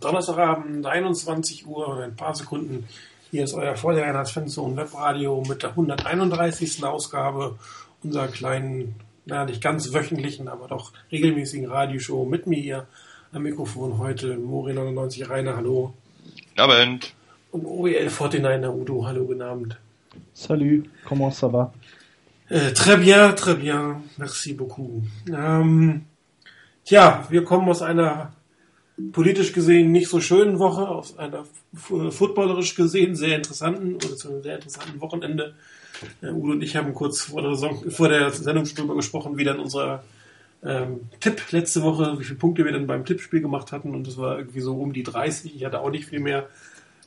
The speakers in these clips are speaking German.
Donnerstagabend, 21 Uhr und ein paar Sekunden. Hier ist euer Vordereinheitsfenster Webradio mit der 131. Ausgabe unserer kleinen, naja, nicht ganz wöchentlichen, aber doch regelmäßigen Radioshow mit mir hier am Mikrofon heute. Mori 99 Rainer, hallo. Abend. Und OEL 49er Udo, hallo, guten Abend. Salut, comment ça va? Äh, très bien, très bien, merci beaucoup. Ähm, tja, wir kommen aus einer politisch gesehen nicht so schönen Woche, aus einer footballerisch gesehen sehr interessanten oder zu einem sehr interessanten Wochenende. Äh, Udo und ich haben kurz vor der, Saison, vor der Sendung darüber gesprochen, wie dann unser ähm, Tipp letzte Woche, wie viele Punkte wir dann beim Tippspiel gemacht hatten und das war irgendwie so um die 30. Ich hatte auch nicht viel mehr.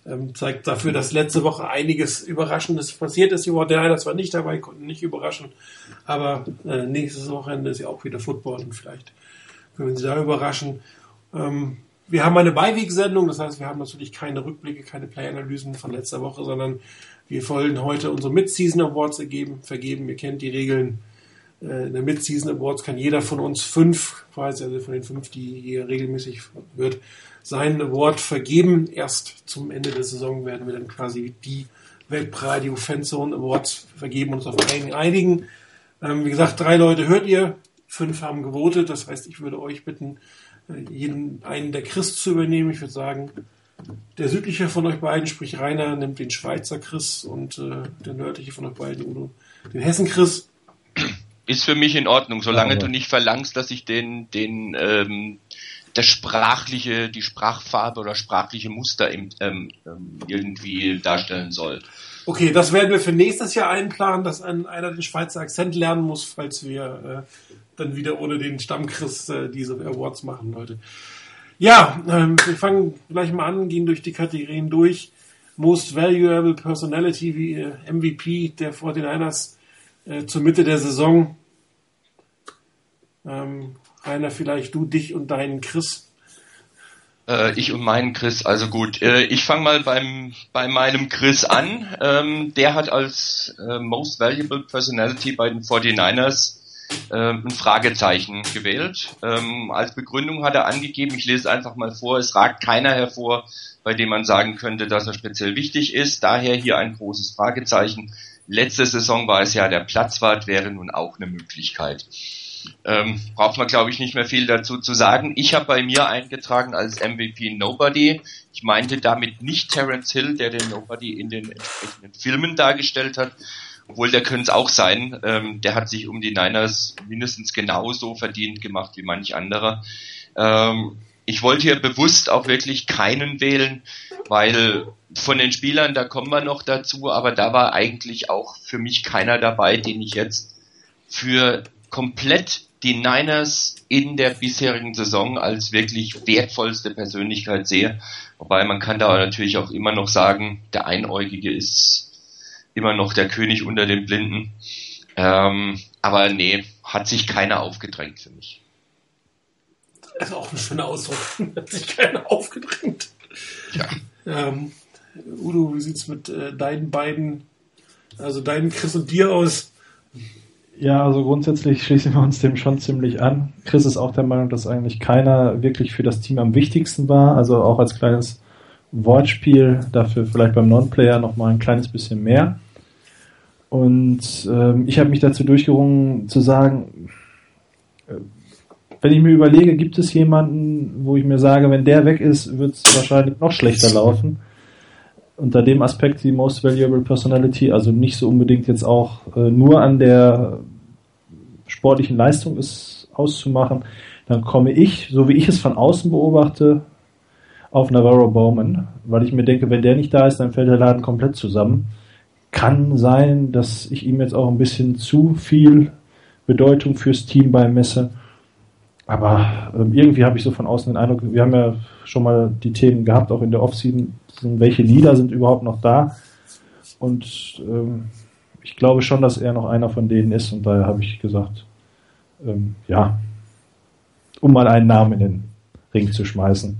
Ähm, zeigt dafür, dass letzte Woche einiges Überraschendes passiert ist. Die Warders war nicht dabei, konnten nicht überraschen. Aber äh, nächstes Wochenende ist ja auch wieder Football und vielleicht können wir Sie da überraschen. Ähm, wir haben eine Beiwegsendung, das heißt, wir haben natürlich keine Rückblicke, keine Play-Analysen von letzter Woche, sondern wir wollen heute unsere Mid-Season Awards ergeben, vergeben. Ihr kennt die Regeln. Äh, in der Mid-Season Awards kann jeder von uns fünf, quasi also von den fünf, die hier regelmäßig wird, seinen Award vergeben. Erst zum Ende der Saison werden wir dann quasi die Webradio Fanzone Awards vergeben und uns auf einen einigen. Ähm, wie gesagt, drei Leute hört ihr, fünf haben gewotet. Das heißt, ich würde euch bitten, jeden einen der Chris zu übernehmen. Ich würde sagen, der südliche von euch beiden, sprich Rainer, nimmt den Schweizer Chris und äh, der nördliche von euch beiden, Udo, den Hessen Chris. Ist für mich in Ordnung, solange ja, du nicht verlangst, dass ich den, den, ähm, das sprachliche, die Sprachfarbe oder sprachliche Muster im, ähm, ähm irgendwie darstellen soll. Okay, das werden wir für nächstes Jahr einplanen, dass einer den Schweizer Akzent lernen muss, falls wir äh, dann wieder ohne den Stammchris äh, diese Awards machen, Leute. Ja, ähm, wir fangen gleich mal an, gehen durch die Kategorien durch. Most Valuable Personality wie äh, MVP der 49ers äh, zur Mitte der Saison. Ähm, Rainer, vielleicht du, dich und deinen Chris. Äh, ich und meinen Chris, also gut. Äh, ich fange mal beim, bei meinem Chris an. Ähm, der hat als Most Valuable Personality bei den 49ers ähm, ein Fragezeichen gewählt. Ähm, als Begründung hat er angegeben, ich lese einfach mal vor, es ragt keiner hervor, bei dem man sagen könnte, dass er speziell wichtig ist. Daher hier ein großes Fragezeichen. Letzte Saison war es ja der Platzwart, wäre nun auch eine Möglichkeit. Ähm, braucht man, glaube ich, nicht mehr viel dazu zu sagen. Ich habe bei mir eingetragen als MVP Nobody. Ich meinte damit nicht Terence Hill, der den Nobody in den entsprechenden Filmen dargestellt hat, obwohl der könnte es auch sein. Ähm, der hat sich um die Niners mindestens genauso verdient gemacht wie manch anderer. Ähm, ich wollte hier bewusst auch wirklich keinen wählen, weil von den Spielern, da kommen wir noch dazu, aber da war eigentlich auch für mich keiner dabei, den ich jetzt für komplett die Niners in der bisherigen Saison als wirklich wertvollste Persönlichkeit sehe. Wobei man kann da natürlich auch immer noch sagen, der Einäugige ist immer noch der König unter den Blinden. Ähm, aber nee, hat sich keiner aufgedrängt für mich. Das ist auch ein schöner Ausdruck. hat sich keiner aufgedrängt. Ja. Ähm, Udo, wie sieht's mit äh, deinen beiden, also deinen Chris und dir aus? Ja, also grundsätzlich schließen wir uns dem schon ziemlich an. Chris ist auch der Meinung, dass eigentlich keiner wirklich für das Team am wichtigsten war. Also auch als kleines Wortspiel, dafür vielleicht beim Non-Player nochmal ein kleines bisschen mehr. Und ähm, ich habe mich dazu durchgerungen zu sagen, äh, wenn ich mir überlege, gibt es jemanden, wo ich mir sage, wenn der weg ist, wird es wahrscheinlich noch schlechter laufen. Unter dem Aspekt die Most Valuable Personality, also nicht so unbedingt jetzt auch äh, nur an der sportlichen Leistung ist auszumachen, dann komme ich, so wie ich es von außen beobachte, auf Navarro Bowman, weil ich mir denke, wenn der nicht da ist, dann fällt der Laden komplett zusammen. Kann sein, dass ich ihm jetzt auch ein bisschen zu viel Bedeutung fürs Team beimesse. Aber ähm, irgendwie habe ich so von außen den Eindruck, wir haben ja schon mal die Themen gehabt, auch in der Offseason, welche Lieder sind überhaupt noch da. Und ähm, ich glaube schon, dass er noch einer von denen ist. Und daher habe ich gesagt, ähm, ja, um mal einen Namen in den Ring zu schmeißen.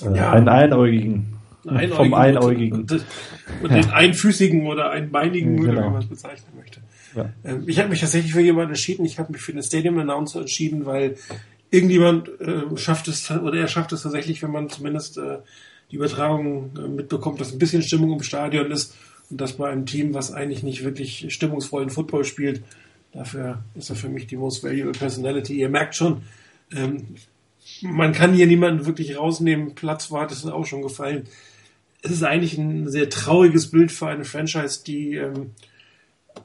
Ja. Einen Einäugigen. Einäugigen vom Einäugigen. Und, und, und ja. den Einfüßigen oder Einbeinigen, genau. oder wie man es bezeichnen möchte. Ja. Ähm, ich habe mich tatsächlich für jemanden entschieden. Ich habe mich für den Stadium Announcer entschieden, weil irgendjemand äh, schafft es, oder er schafft es tatsächlich, wenn man zumindest äh, die Übertragung äh, mitbekommt, dass ein bisschen Stimmung im Stadion ist und das bei einem Team, was eigentlich nicht wirklich stimmungsvollen Football spielt. Dafür ist er für mich die most valuable personality. Ihr merkt schon, ähm, man kann hier niemanden wirklich rausnehmen. Platz war, das ist auch schon gefallen. Es ist eigentlich ein sehr trauriges Bild für eine Franchise, die ähm,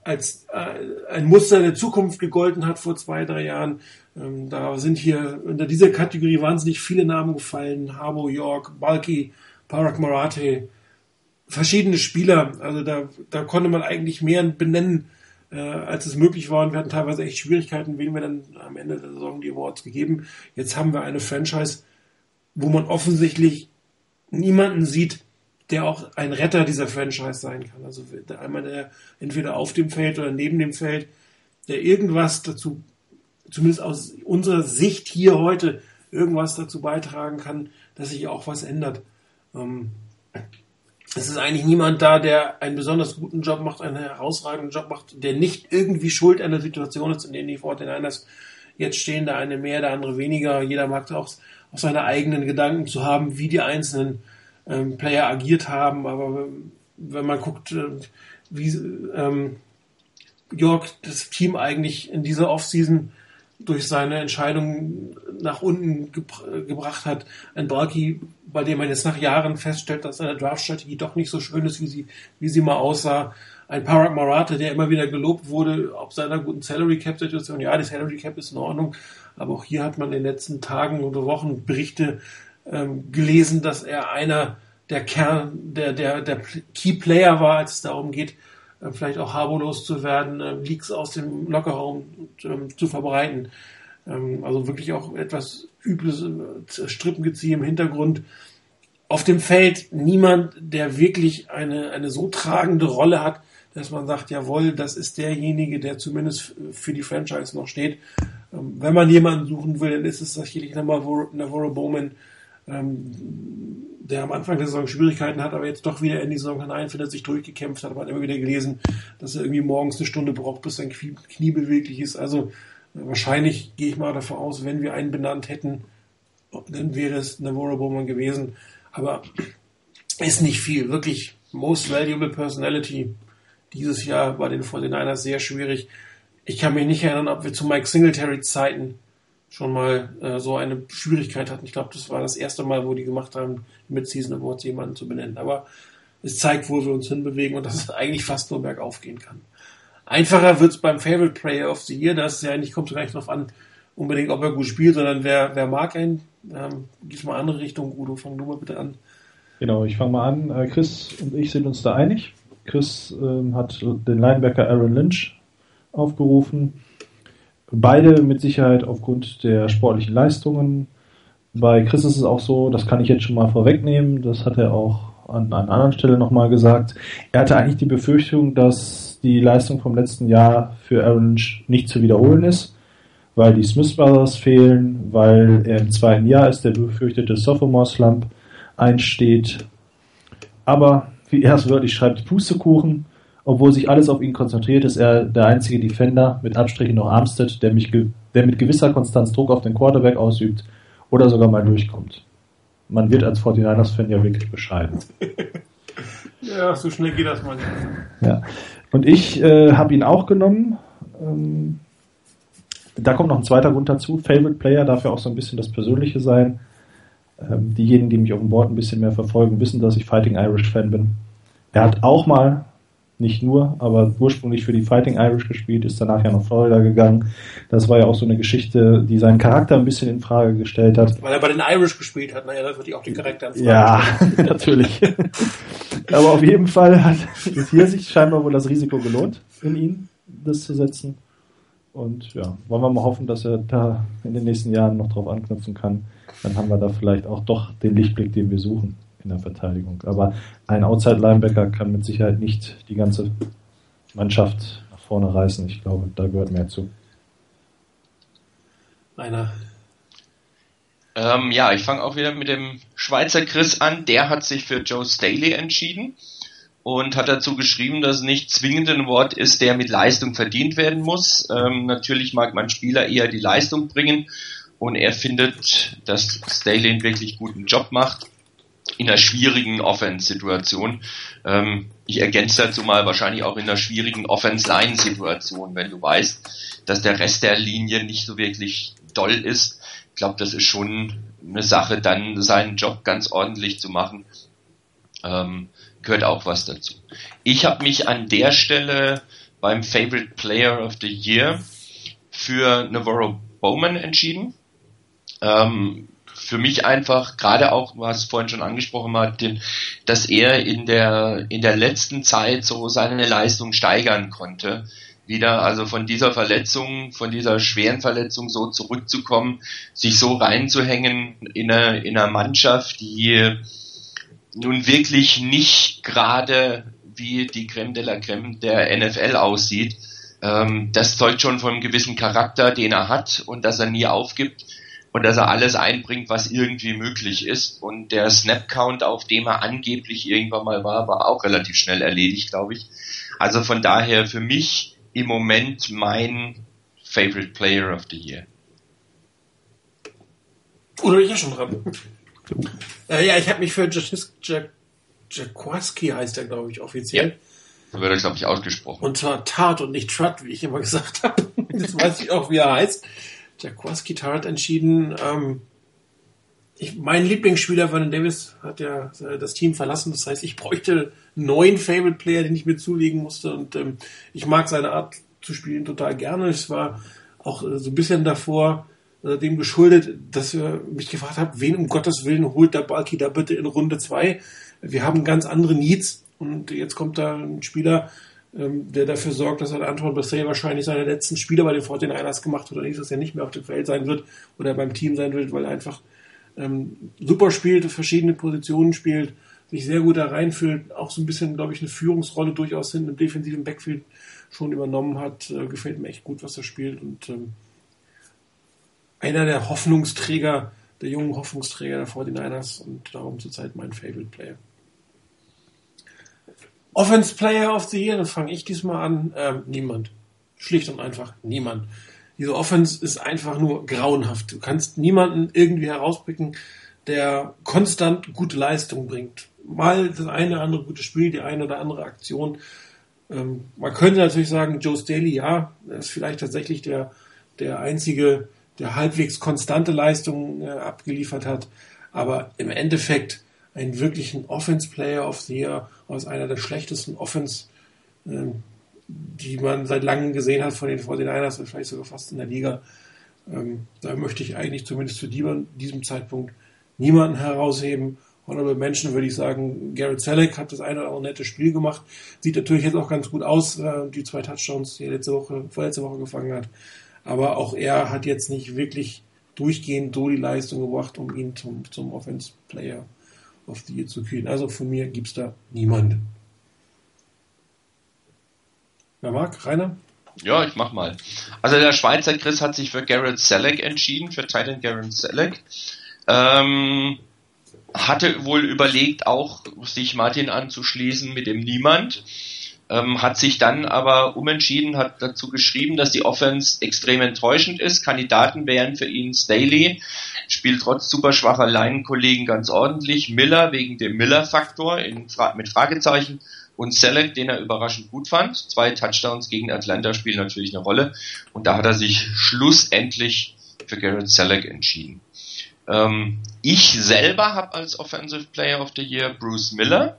als äh, ein Muster der Zukunft gegolten hat vor zwei, drei Jahren. Ähm, da sind hier unter dieser Kategorie wahnsinnig viele Namen gefallen. Harbo York, Balki, Parak Marathe, verschiedene Spieler. Also da, da konnte man eigentlich mehr benennen, äh, als es möglich war. Und wir hatten teilweise echt Schwierigkeiten, wem wir dann am Ende der Saison die Awards gegeben. Jetzt haben wir eine Franchise, wo man offensichtlich niemanden sieht, der auch ein Retter dieser Franchise sein kann. Also einmal der entweder auf dem Feld oder neben dem Feld, der irgendwas dazu, zumindest aus unserer Sicht hier heute, irgendwas dazu beitragen kann, dass sich auch was ändert. Ähm, es ist eigentlich niemand da, der einen besonders guten Job macht, einen herausragenden Job macht, der nicht irgendwie schuld an der Situation ist, in der die Fortinanders jetzt stehen, der eine mehr, der andere weniger. Jeder mag auch, auch seine eigenen Gedanken zu haben, wie die einzelnen ähm, Player agiert haben, aber wenn man guckt, äh, wie ähm, York das Team eigentlich in dieser Offseason durch seine Entscheidung nach unten gebr gebracht hat. Ein Balki, bei dem man jetzt nach Jahren feststellt, dass seine Draftstrategie doch nicht so schön ist, wie sie, wie sie mal aussah. Ein Parag Maratha, der immer wieder gelobt wurde, ob seiner guten Salary Cap Situation. Ja, die Salary Cap ist in Ordnung, aber auch hier hat man in den letzten Tagen oder Wochen Berichte ähm, gelesen, dass er einer der Kern, der, der, der Key Player war, als es darum geht, äh, vielleicht auch harbolos zu werden, äh, Leaks aus dem Lockerraum ähm, zu verbreiten. Ähm, also wirklich auch etwas übles äh, Strippengeziehe im Hintergrund. Auf dem Feld niemand, der wirklich eine, eine so tragende Rolle hat, dass man sagt, jawohl, das ist derjenige, der zumindest für die Franchise noch steht. Ähm, wenn man jemanden suchen will, dann ist es sicherlich Navarro Bowman, ähm, der am Anfang der Saison Schwierigkeiten hat, aber jetzt doch wieder in die Saison hineinfindet, sich durchgekämpft hat. Man hat immer wieder gelesen, dass er irgendwie morgens eine Stunde braucht, bis sein Knie, beweglich ist. Also wahrscheinlich gehe ich mal davon aus, wenn wir einen benannt hätten, dann wäre es Navarro Bowman gewesen. Aber ist nicht viel. Wirklich most valuable personality dieses Jahr bei den 49ers sehr schwierig. Ich kann mich nicht erinnern, ob wir zu Mike Singletary Zeiten schon mal äh, so eine Schwierigkeit hatten. Ich glaube, das war das erste Mal, wo die gemacht haben, mit Season Awards jemanden zu benennen. Aber es zeigt, wo wir uns hinbewegen und dass es eigentlich fast nur bergauf gehen kann. Einfacher wird es beim Favorite Player of the Year. Das ist ja nicht, kommt gar nicht drauf an, unbedingt, ob er gut spielt, sondern wer, wer mag ihn. Ähm, Gehst mal andere Richtung, Udo, fang du mal bitte an. Genau, ich fange mal an. Äh, Chris und ich sind uns da einig. Chris ähm, hat den Linebacker Aaron Lynch aufgerufen. Beide mit Sicherheit aufgrund der sportlichen Leistungen. Bei Chris ist es auch so, das kann ich jetzt schon mal vorwegnehmen, das hat er auch an einer anderen Stelle nochmal gesagt. Er hatte eigentlich die Befürchtung, dass die Leistung vom letzten Jahr für Aaron nicht zu wiederholen ist, weil die Smith Brothers fehlen, weil er im zweiten Jahr ist, der befürchtete Sophomore Slump einsteht. Aber wie er es wörtlich schreibt, Pustekuchen obwohl sich alles auf ihn konzentriert, ist er der einzige Defender, mit Abstrichen noch Armstead, der, mich der mit gewisser Konstanz Druck auf den Quarterback ausübt oder sogar mal durchkommt. Man wird als 49ers-Fan ja wirklich bescheiden. ja, so schnell geht das mal nicht. Ja. Und ich äh, habe ihn auch genommen. Ähm, da kommt noch ein zweiter Grund dazu. Favorite Player darf ja auch so ein bisschen das Persönliche sein. Ähm, diejenigen, die mich auf dem Board ein bisschen mehr verfolgen, wissen, dass ich Fighting Irish Fan bin. Er hat auch mal nicht nur, aber ursprünglich für die Fighting Irish gespielt, ist danach ja nach Florida gegangen. Das war ja auch so eine Geschichte, die seinen Charakter ein bisschen in Frage gestellt hat. Weil er bei den Irish gespielt hat, naja, das wird auch den Charakter in Frage Ja, natürlich. aber auf jeden Fall hat es hier sich scheinbar wohl das Risiko gelohnt, in ihn das zu setzen. Und ja, wollen wir mal hoffen, dass er da in den nächsten Jahren noch drauf anknüpfen kann. Dann haben wir da vielleicht auch doch den Lichtblick, den wir suchen in der Verteidigung. Aber ein Outside-Linebacker kann mit Sicherheit nicht die ganze Mannschaft nach vorne reißen. Ich glaube, da gehört mehr zu. Einer. Ähm, ja, ich fange auch wieder mit dem Schweizer Chris an. Der hat sich für Joe Staley entschieden und hat dazu geschrieben, dass es nicht zwingend ein Wort ist, der mit Leistung verdient werden muss. Ähm, natürlich mag man Spieler eher die Leistung bringen und er findet, dass Staley einen wirklich guten Job macht in einer schwierigen Offense-Situation. Ähm, ich ergänze dazu mal wahrscheinlich auch in einer schwierigen Offense-Line-Situation, wenn du weißt, dass der Rest der Linie nicht so wirklich doll ist. Ich glaube, das ist schon eine Sache, dann seinen Job ganz ordentlich zu machen. Ähm, gehört auch was dazu. Ich habe mich an der Stelle beim Favorite Player of the Year für Navarro Bowman entschieden. Ähm, für mich einfach, gerade auch, was vorhin schon angesprochen hat, dass er in der, in der letzten Zeit so seine Leistung steigern konnte. Wieder, also von dieser Verletzung, von dieser schweren Verletzung so zurückzukommen, sich so reinzuhängen in eine, in einer Mannschaft, die nun wirklich nicht gerade wie die Creme de la Creme der NFL aussieht. Ähm, das zeugt schon von einem gewissen Charakter, den er hat und dass er nie aufgibt und dass er alles einbringt, was irgendwie möglich ist. Und der Snap-Count, auf dem er angeblich irgendwann mal war, war auch relativ schnell erledigt, glaube ich. Also von daher für mich im Moment mein Favorite Player of the Year. Oder ich ja schon dran. äh, ja, ich habe mich für Jackowski heißt er, glaube ich, offiziell. Ja. So wird er, glaube ich, ausgesprochen. Und zwar Tart und nicht Trut, wie ich immer gesagt habe. Jetzt weiß ich auch, wie er heißt. Jaquaski Tart entschieden. Ähm, ich, mein Lieblingsspieler Vernon Davis hat ja äh, das Team verlassen. Das heißt, ich bräuchte einen neuen Favorite Player, den ich mir zulegen musste. Und ähm, ich mag seine Art zu spielen total gerne. Es war auch äh, so ein bisschen davor äh, dem geschuldet, dass wir mich gefragt haben, wen um Gottes Willen holt der Balki da bitte in Runde 2? Wir haben ganz andere Needs und jetzt kommt da ein Spieler, ähm, der dafür sorgt, dass er Antoine Bessay wahrscheinlich seine letzten Spiele bei den 49ers gemacht hat oder nicht, dass er nicht mehr auf dem Feld sein wird oder beim Team sein wird, weil er einfach ähm, super spielt, verschiedene Positionen spielt, sich sehr gut da reinfühlt, auch so ein bisschen, glaube ich, eine Führungsrolle durchaus hinten im defensiven Backfield schon übernommen hat. Äh, gefällt mir echt gut, was er spielt und ähm, einer der Hoffnungsträger, der jungen Hoffnungsträger der 49ers und darum zurzeit mein Favorite Player. Offense Player of the Year, dann fange ich diesmal an. Ähm, niemand. Schlicht und einfach niemand. Diese Offense ist einfach nur grauenhaft. Du kannst niemanden irgendwie herauspicken, der konstant gute Leistung bringt. Mal das eine oder andere gute Spiel, die eine oder andere Aktion. Ähm, man könnte natürlich sagen, Joe Staley, ja, er ist vielleicht tatsächlich der, der einzige, der halbwegs konstante Leistung äh, abgeliefert hat. Aber im Endeffekt einen wirklichen Offense-Player of the Year aus einer der schlechtesten Offense, ähm, die man seit langem gesehen hat von den 49ers, vielleicht sogar fast in der Liga. Ähm, da möchte ich eigentlich zumindest zu diesem Zeitpunkt niemanden herausheben. Honorable Menschen würde ich sagen, Garrett Selleck hat das eine oder andere nette Spiel gemacht. Sieht natürlich jetzt auch ganz gut aus, äh, die zwei Touchdowns, die er letzte Woche, vorletzte Woche gefangen hat. Aber auch er hat jetzt nicht wirklich durchgehend so die Leistung gebracht, um ihn zum, zum Offense-Player auf die zu kühlen. Also von mir gibt es da niemand. Wer mag? Rainer? Ja, ich mach mal. Also der Schweizer Chris hat sich für Garrett Selleck entschieden, für Titan Garrett Selleck. Ähm, hatte wohl überlegt, auch sich Martin anzuschließen mit dem Niemand ähm, hat sich dann aber umentschieden, hat dazu geschrieben, dass die Offense extrem enttäuschend ist. Kandidaten wären für ihn Staley, spielt trotz super schwacher Leinenkollegen ganz ordentlich, Miller wegen dem Miller-Faktor Fra mit Fragezeichen und Selleck, den er überraschend gut fand. Zwei Touchdowns gegen Atlanta spielen natürlich eine Rolle und da hat er sich schlussendlich für Garrett Selleck entschieden. Ähm, ich selber habe als Offensive Player of the Year Bruce Miller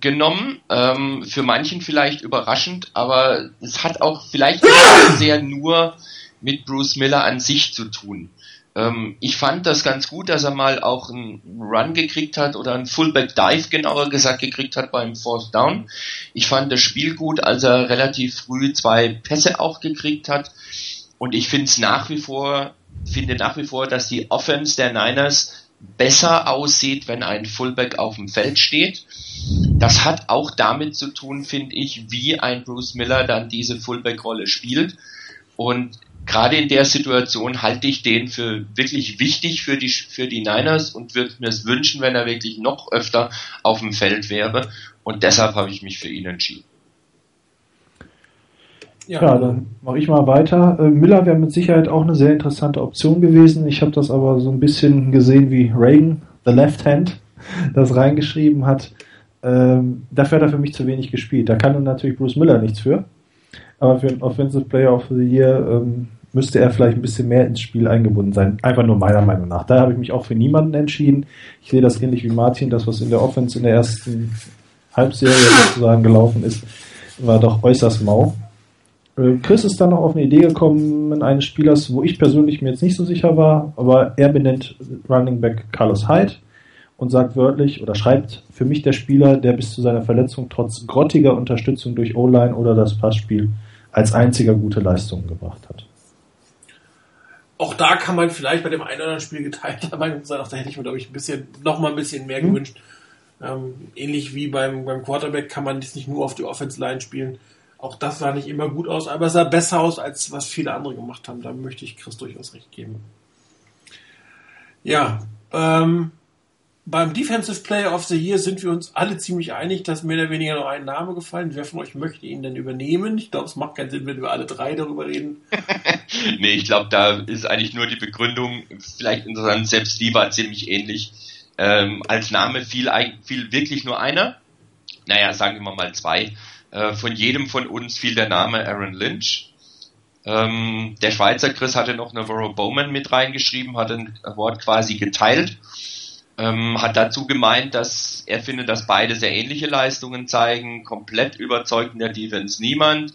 genommen. Ähm, für manchen vielleicht überraschend, aber es hat auch vielleicht sehr nur mit Bruce Miller an sich zu tun. Ähm, ich fand das ganz gut, dass er mal auch einen Run gekriegt hat oder einen Fullback Dive genauer gesagt gekriegt hat beim Fourth Down. Ich fand das Spiel gut, als er relativ früh zwei Pässe auch gekriegt hat. Und ich finde es nach wie vor, finde nach wie vor, dass die Offense der Niners besser aussieht, wenn ein Fullback auf dem Feld steht. Das hat auch damit zu tun, finde ich, wie ein Bruce Miller dann diese Fullback-Rolle spielt. Und gerade in der Situation halte ich den für wirklich wichtig für die, für die Niners und würde mir es wünschen, wenn er wirklich noch öfter auf dem Feld wäre. Und deshalb habe ich mich für ihn entschieden. Ja, ja dann mache ich mal weiter. Äh, Miller wäre mit Sicherheit auch eine sehr interessante Option gewesen. Ich habe das aber so ein bisschen gesehen wie Reagan, the Left Hand, das reingeschrieben hat. Ähm, dafür hat er für mich zu wenig gespielt. Da kann natürlich Bruce Miller nichts für. Aber für einen Offensive Player of the Year ähm, müsste er vielleicht ein bisschen mehr ins Spiel eingebunden sein. Einfach nur meiner Meinung nach. Da habe ich mich auch für niemanden entschieden. Ich sehe das ähnlich wie Martin, das, was in der Offense in der ersten Halbserie sozusagen gelaufen ist, war doch äußerst mau. Äh, Chris ist dann noch auf eine Idee gekommen eines Spielers, wo ich persönlich mir jetzt nicht so sicher war, aber er benennt Running Back Carlos Hyde und sagt wörtlich oder schreibt für mich der Spieler, der bis zu seiner Verletzung trotz grottiger Unterstützung durch O-Line oder das Passspiel als einziger gute Leistungen gebracht hat. Auch da kann man vielleicht bei dem einen oder anderen Spiel geteilter Meinung sein. Auch da hätte ich mir, glaube ich, ein bisschen, noch mal ein bisschen mehr mhm. gewünscht. Ähm, ähnlich wie beim, beim Quarterback kann man das nicht nur auf die Offense Line spielen. Auch das sah nicht immer gut aus, aber es sah besser aus, als was viele andere gemacht haben. Da möchte ich Chris durchaus recht geben. Ja, ähm, beim Defensive Player of the Year sind wir uns alle ziemlich einig, dass mehr oder weniger noch ein Name gefallen. Wer von euch möchte ihn denn übernehmen? Ich glaube, es macht keinen Sinn, wenn wir alle drei darüber reden. nee, ich glaube, da ist eigentlich nur die Begründung vielleicht interessant. Selbst die war ziemlich ähnlich. Ähm, als Name fiel, fiel wirklich nur einer. Naja, sagen wir mal zwei. Äh, von jedem von uns fiel der Name Aaron Lynch. Ähm, der Schweizer Chris hatte noch Navarro Bowman mit reingeschrieben, hat ein Award quasi geteilt. Ähm, hat dazu gemeint, dass er findet, dass beide sehr ähnliche Leistungen zeigen. Komplett überzeugt in der Defense niemand.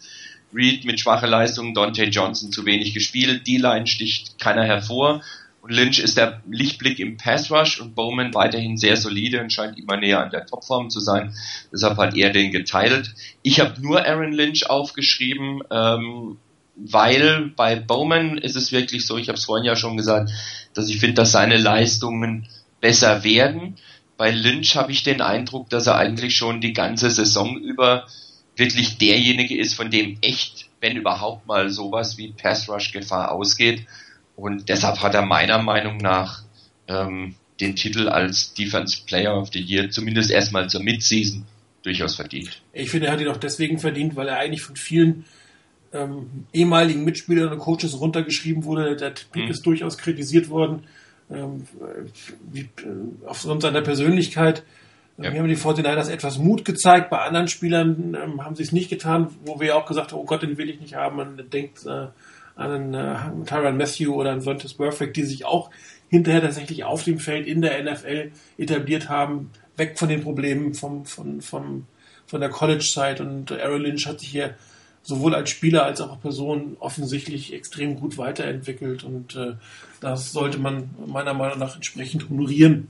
Reed mit schwacher Leistung, Dante Johnson zu wenig gespielt, D-Line sticht keiner hervor. Und Lynch ist der Lichtblick im Pass Rush und Bowman weiterhin sehr solide und scheint immer näher an der Topform zu sein. Deshalb hat er den geteilt. Ich habe nur Aaron Lynch aufgeschrieben, ähm, weil bei Bowman ist es wirklich so, ich habe es vorhin ja schon gesagt, dass ich finde, dass seine Leistungen besser werden. Bei Lynch habe ich den Eindruck, dass er eigentlich schon die ganze Saison über wirklich derjenige ist, von dem echt, wenn überhaupt mal sowas wie Pass Rush Gefahr ausgeht. Und deshalb hat er meiner Meinung nach ähm, den Titel als Defense Player of the Year zumindest erstmal zur Midseason durchaus verdient. Ich finde, er hat ihn auch deswegen verdient, weil er eigentlich von vielen ähm, ehemaligen Mitspielern und Coaches runtergeschrieben wurde. Der Pick mhm. ist durchaus kritisiert worden, wie, äh, aufgrund seiner Persönlichkeit. Ja. Hier haben die 49ers etwas Mut gezeigt. Bei anderen Spielern ähm, haben sie es nicht getan, wo wir auch gesagt haben, oh Gott, den will ich nicht haben. Man denkt äh, an einen äh, Tyron Matthew oder einen Vontaze Perfect, die sich auch hinterher tatsächlich auf dem Feld in der NFL etabliert haben, weg von den Problemen vom, von, vom, von der College-Zeit. Und Aaron Lynch hat sich hier sowohl als Spieler als auch als Person offensichtlich extrem gut weiterentwickelt. Und äh, das sollte man meiner Meinung nach entsprechend honorieren.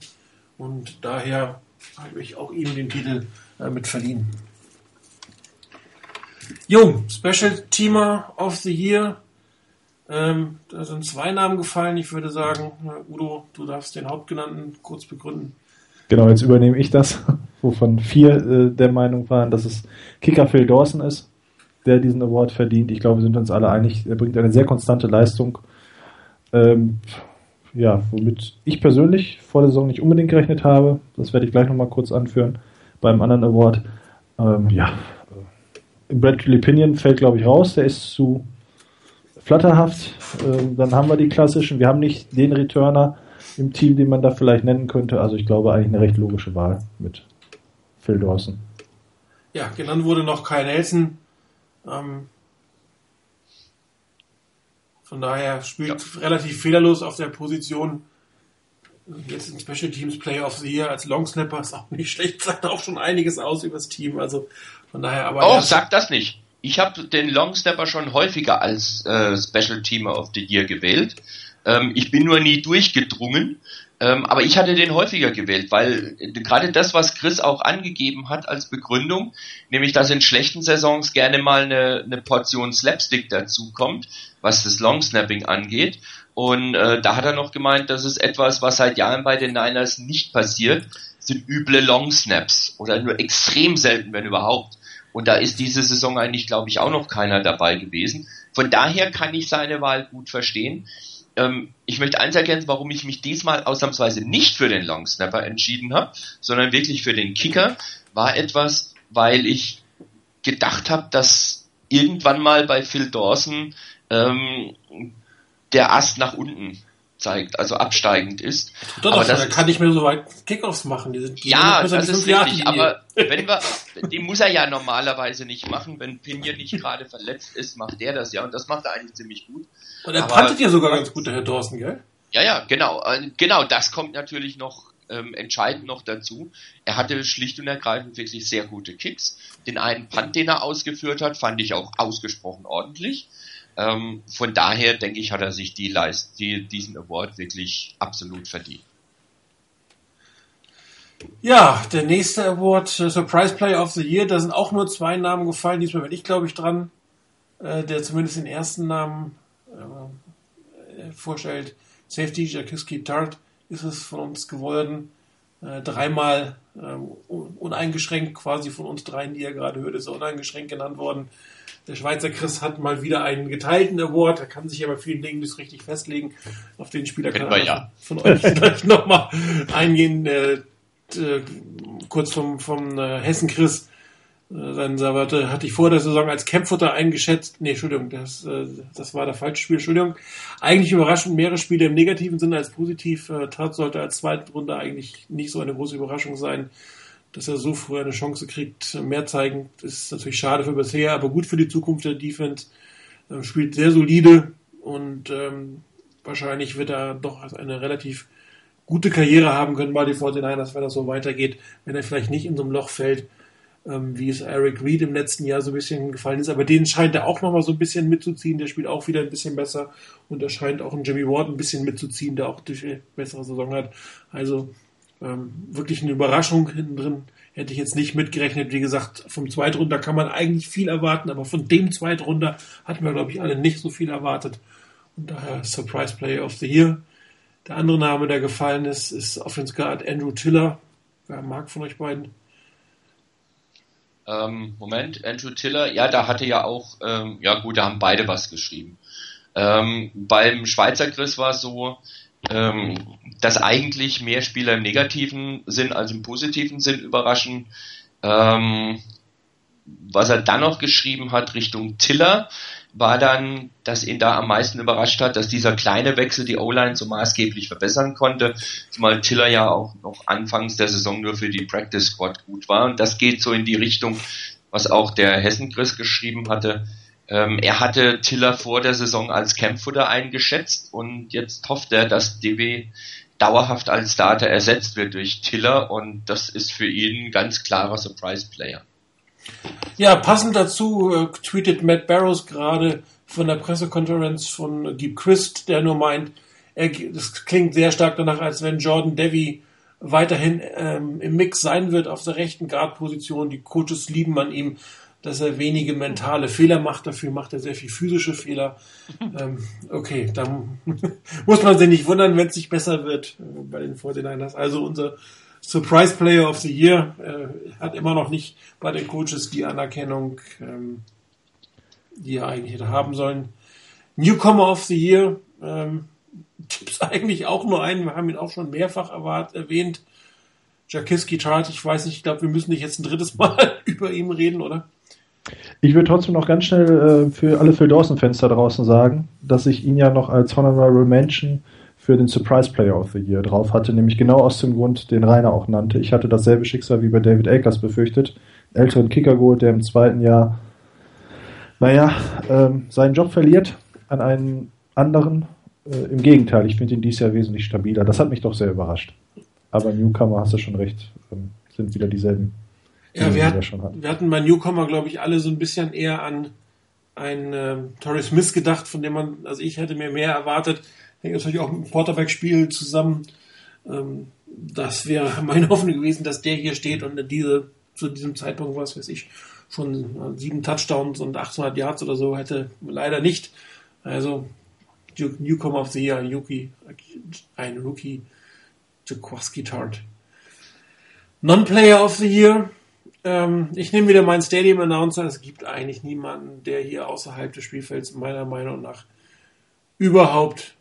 Und daher habe ich auch ihm den Titel äh, mit verliehen. Jo, Special Teamer of the Year ähm, da sind zwei Namen gefallen. Ich würde sagen, Udo, du darfst den Hauptgenannten kurz begründen. Genau, jetzt übernehme ich das, wovon vier äh, der Meinung waren, dass es Kicker Phil Dawson ist, der diesen Award verdient. Ich glaube, wir sind uns alle einig. Er bringt eine sehr konstante Leistung. Ähm, ja, womit ich persönlich vor der Saison nicht unbedingt gerechnet habe. Das werde ich gleich nochmal kurz anführen beim anderen Award. Ähm, ja, Bradley Pinion fällt, glaube ich, raus. Der ist zu flatterhaft. Ähm, dann haben wir die klassischen. Wir haben nicht den Returner im Team, den man da vielleicht nennen könnte. Also ich glaube eigentlich eine recht logische Wahl mit Phil Dawson. Ja, genannt wurde noch Kyle Nelson. Ähm, von daher spielt ja. relativ fehlerlos auf der Position. Jetzt ein Special Teams Player of the Year als Long Snapper ist auch nicht schlecht, sagt auch schon einiges aus über das Team. Also von daher aber. Oh, sagt das nicht. Ich habe den Long Snapper schon häufiger als äh, Special Teamer of the Year gewählt. Ähm, ich bin nur nie durchgedrungen, ähm, aber ich hatte den häufiger gewählt, weil äh, gerade das, was Chris auch angegeben hat als Begründung, nämlich dass in schlechten Saisons gerne mal eine, eine Portion Slapstick dazukommt, was das Long Snapping angeht. Und äh, da hat er noch gemeint, das ist etwas, was seit Jahren bei den Niners nicht passiert, sind üble Long Snaps oder nur extrem selten, wenn überhaupt. Und da ist diese Saison eigentlich, glaube ich, auch noch keiner dabei gewesen. Von daher kann ich seine Wahl gut verstehen. Ähm, ich möchte eins erkennen, warum ich mich diesmal ausnahmsweise nicht für den Long Snapper entschieden habe, sondern wirklich für den Kicker, war etwas, weil ich gedacht habe, dass irgendwann mal bei Phil Dawson ähm, der Ast nach unten zeigt, also absteigend ist. Tut aber das kann nicht mehr so weit Kickoffs machen. Die sind, die ja, das ist richtig, aber wenn wir, die muss er ja normalerweise nicht machen, wenn Pinion nicht gerade verletzt ist, macht der das ja und das macht er eigentlich ziemlich gut. Und er pantet ja sogar ganz gut, der Herr Dawson, gell? Ja, ja, genau. Äh, genau, das kommt natürlich noch ähm, entscheidend noch dazu. Er hatte schlicht und ergreifend wirklich sehr gute Kicks. Den einen Punt, den er ausgeführt hat, fand ich auch ausgesprochen ordentlich. Ähm, von daher denke ich, hat er sich die Leist, die, diesen Award wirklich absolut verdient. Ja, der nächste Award, äh, Surprise Player of the Year, da sind auch nur zwei Namen gefallen. Diesmal bin ich, glaube ich, dran, äh, der zumindest den ersten Namen äh, vorstellt. Safety Jakiski Tart ist es von uns geworden. Äh, dreimal ähm, uneingeschränkt, quasi von uns dreien, die ihr gerade hört, ist er uneingeschränkt genannt worden. Der Schweizer Chris hat mal wieder einen geteilten Award. Er kann sich aber vielen Dingen nicht richtig festlegen. Auf den Spieler kann er ja. von euch gleich nochmal eingehen. Äh, kurz vom, vom äh, Hessen Chris. Äh, sein Savate hatte ich vor der Saison als Campfutter eingeschätzt. Nee, Entschuldigung, das, äh, das war der falsche Spiel. Entschuldigung. Eigentlich überraschend mehrere Spiele im negativen Sinne als positiv. Äh, Tat sollte als zweite Runde eigentlich nicht so eine große Überraschung sein dass er so früh eine Chance kriegt, mehr zeigen, ist natürlich schade für bisher, aber gut für die Zukunft der Defense. Ähm, spielt sehr solide und ähm, wahrscheinlich wird er doch eine relativ gute Karriere haben können bei den 49ers, wenn das so weitergeht, wenn er vielleicht nicht in so einem Loch fällt, ähm, wie es Eric Reed im letzten Jahr so ein bisschen gefallen ist. Aber den scheint er auch nochmal so ein bisschen mitzuziehen. Der spielt auch wieder ein bisschen besser und er scheint auch einen Jimmy Ward ein bisschen mitzuziehen, der auch eine bessere Saison hat. Also ähm, wirklich eine Überraschung hinten drin. Hätte ich jetzt nicht mitgerechnet. Wie gesagt, vom Zweitrunder kann man eigentlich viel erwarten, aber von dem Zweitrunder hatten wir, glaube ich, alle nicht so viel erwartet. Und daher Surprise Player of the Year. Der andere Name, der gefallen ist, ist Offense Guard Andrew Tiller. Wer mag von euch beiden? Ähm, Moment, Andrew Tiller, ja, da hatte ja auch, ähm, ja gut, da haben beide was geschrieben. Ähm, beim Schweizer Chris war es so, ähm, dass eigentlich mehr Spieler im negativen Sinn als im positiven Sinn überraschen. Ähm, was er dann noch geschrieben hat Richtung Tiller, war dann, dass ihn da am meisten überrascht hat, dass dieser kleine Wechsel die O-Line so maßgeblich verbessern konnte, zumal Tiller ja auch noch anfangs der Saison nur für die Practice Squad gut war. Und das geht so in die Richtung, was auch der Hessen Chris geschrieben hatte, ähm, er hatte Tiller vor der Saison als Campfutter eingeschätzt und jetzt hofft er, dass DW dauerhaft als Starter ersetzt wird durch Tiller und das ist für ihn ein ganz klarer Surprise-Player. Ja, passend dazu äh, tweetet Matt Barrows gerade von der Pressekonferenz von Gib Christ, der nur meint, er, das klingt sehr stark danach, als wenn Jordan Devy weiterhin ähm, im Mix sein wird auf der rechten Guard-Position. Die Coaches lieben an ihm dass er wenige mentale Fehler macht. Dafür macht er sehr viel physische Fehler. ähm, okay, da muss man sich nicht wundern, wenn es nicht besser wird äh, bei den 49ers. Also unser Surprise Player of the Year äh, hat immer noch nicht bei den Coaches die Anerkennung, ähm, die er eigentlich hätte haben sollen. Newcomer of the Year ähm, gibt eigentlich auch nur einen. Wir haben ihn auch schon mehrfach erwart, erwähnt. Jakiski Chart, ich weiß nicht, ich glaube, wir müssen nicht jetzt ein drittes Mal über ihn reden, oder? Ich würde trotzdem noch ganz schnell äh, für alle Phil Dawson-Fans da draußen sagen, dass ich ihn ja noch als Honorable Mention für den Surprise Player of the Year drauf hatte, nämlich genau aus dem Grund, den Rainer auch nannte. Ich hatte dasselbe Schicksal wie bei David Akers befürchtet. Älteren Kicker geholt, der im zweiten Jahr, naja, ähm, seinen Job verliert an einen anderen. Äh, Im Gegenteil, ich finde ihn dieses Jahr wesentlich stabiler. Das hat mich doch sehr überrascht. Aber Newcomer, hast du schon recht, ähm, sind wieder dieselben. Ja, wir, hat, wir hatten bei Newcomer, glaube ich, alle so ein bisschen eher an einen äh, Torrey Smith gedacht, von dem man, also ich hätte mir mehr erwartet. Hängt natürlich auch mit dem Quarterback-Spiel zusammen. Ähm, das wäre meine Hoffnung gewesen, dass der hier steht und diese, zu diesem Zeitpunkt, was weiß ich, schon sieben Touchdowns und 800 Yards oder so hätte. Leider nicht. Also, Newcomer of the Year, Yuki, ein Rookie, Jaquaski Tart. Non-Player of the Year, ähm, ich nehme wieder meinen Stadium Announcer. Es gibt eigentlich niemanden, der hier außerhalb des Spielfelds meiner Meinung nach überhaupt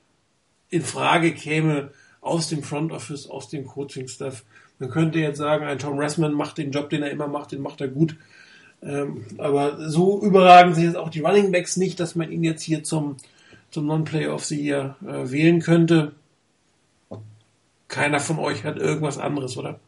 in Frage käme aus dem Front Office, aus dem Coaching Staff. Man könnte jetzt sagen, ein Tom Ressman macht den Job, den er immer macht, den macht er gut. Ähm, aber so überragend sind jetzt auch die Running Backs nicht, dass man ihn jetzt hier zum, zum Non-Player of the Year äh, wählen könnte. Keiner von euch hat irgendwas anderes, oder?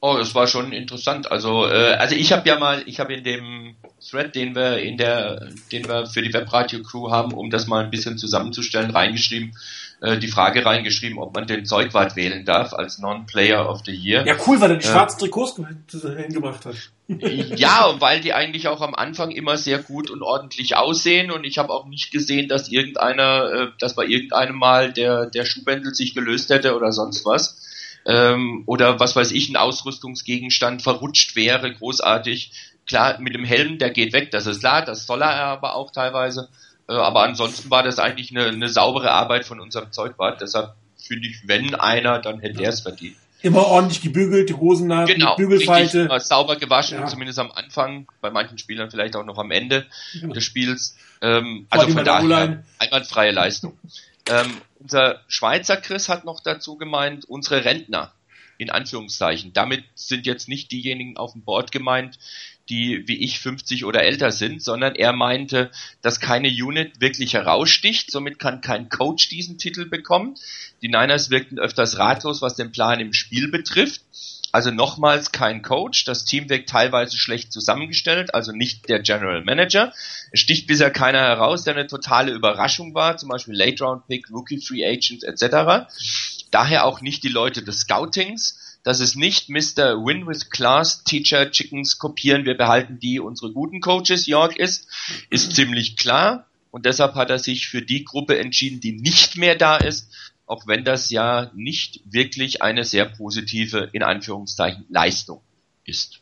Oh, es war schon interessant. Also, äh, also ich habe ja mal, ich habe in dem Thread, den wir in der, den wir für die Webradio Crew haben, um das mal ein bisschen zusammenzustellen, reingeschrieben, äh, die Frage reingeschrieben, ob man den Zeugwart wählen darf als Non-Player of the Year. Ja, cool, weil er die äh, schwarzen Trikots hingebracht hat. ja, und weil die eigentlich auch am Anfang immer sehr gut und ordentlich aussehen und ich habe auch nicht gesehen, dass irgendeiner, äh, dass bei irgendeinem Mal der, der Schuhbändel sich gelöst hätte oder sonst was ähm, oder was weiß ich, ein Ausrüstungsgegenstand verrutscht wäre, großartig. Klar, mit dem Helm, der geht weg, das ist klar, das soll er aber auch teilweise. Äh, aber ansonsten war das eigentlich eine, eine saubere Arbeit von unserem Zeugbad. Deshalb finde ich, wenn einer, dann hätte er es verdient. Immer ordentlich gebügelt, die Hosen nach, genau, Bügelfalte. Immer sauber gewaschen, ja. zumindest am Anfang, bei manchen Spielern vielleicht auch noch am Ende ja. des Spiels. Ähm, also von daher einwandfreie Leistung. Ähm, unser Schweizer Chris hat noch dazu gemeint, unsere Rentner, in Anführungszeichen. Damit sind jetzt nicht diejenigen auf dem Board gemeint, die wie ich 50 oder älter sind, sondern er meinte, dass keine Unit wirklich heraussticht, somit kann kein Coach diesen Titel bekommen. Die Niners wirkten öfters ratlos, was den Plan im Spiel betrifft. Also nochmals kein Coach. Das Team wirkt teilweise schlecht zusammengestellt, also nicht der General Manager. Es sticht bisher keiner heraus, der eine totale Überraschung war, zum Beispiel Late Round Pick, Rookie Free Agent etc. Daher auch nicht die Leute des Scoutings. Das ist nicht Mr. Win with Class Teacher Chickens kopieren, wir behalten die unsere guten Coaches, York ist, ist ziemlich klar. Und deshalb hat er sich für die Gruppe entschieden, die nicht mehr da ist, auch wenn das ja nicht wirklich eine sehr positive, in Anführungszeichen, Leistung ist.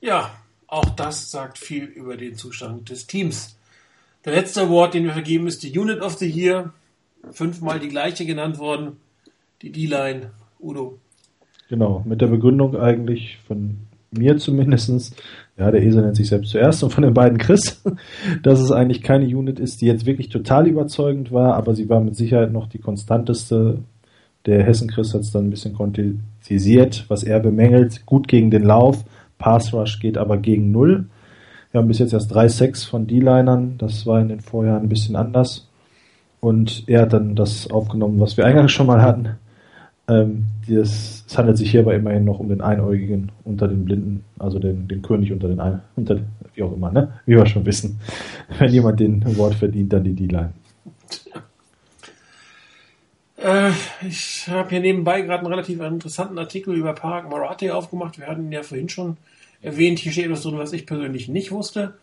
Ja, auch das sagt viel über den Zustand des Teams. Der letzte Award, den wir vergeben, ist die Unit of the Year. Fünfmal die gleiche genannt worden. Die D-Line. Udo. Genau, mit der Begründung eigentlich von mir zumindestens, ja, der Esel nennt sich selbst zuerst und von den beiden Chris, dass es eigentlich keine Unit ist, die jetzt wirklich total überzeugend war, aber sie war mit Sicherheit noch die konstanteste. Der Hessen Chris hat es dann ein bisschen kontisiert, was er bemängelt. Gut gegen den Lauf, Pass Rush geht aber gegen Null. Wir haben bis jetzt erst drei Sacks von D-Linern, das war in den Vorjahren ein bisschen anders. Und er hat dann das aufgenommen, was wir eingangs schon mal hatten. Ähm, das, es handelt sich hierbei immerhin noch um den Einäugigen unter den Blinden, also den, den König unter den Ein, unter, wie auch immer, ne? Wie wir schon wissen. Wenn jemand den Wort verdient, dann die D-Line. Äh, ich habe hier nebenbei gerade einen relativ interessanten Artikel über Parag Marathi aufgemacht. Wir hatten ihn ja vorhin schon erwähnt. Hier steht etwas drin, was ich persönlich nicht wusste.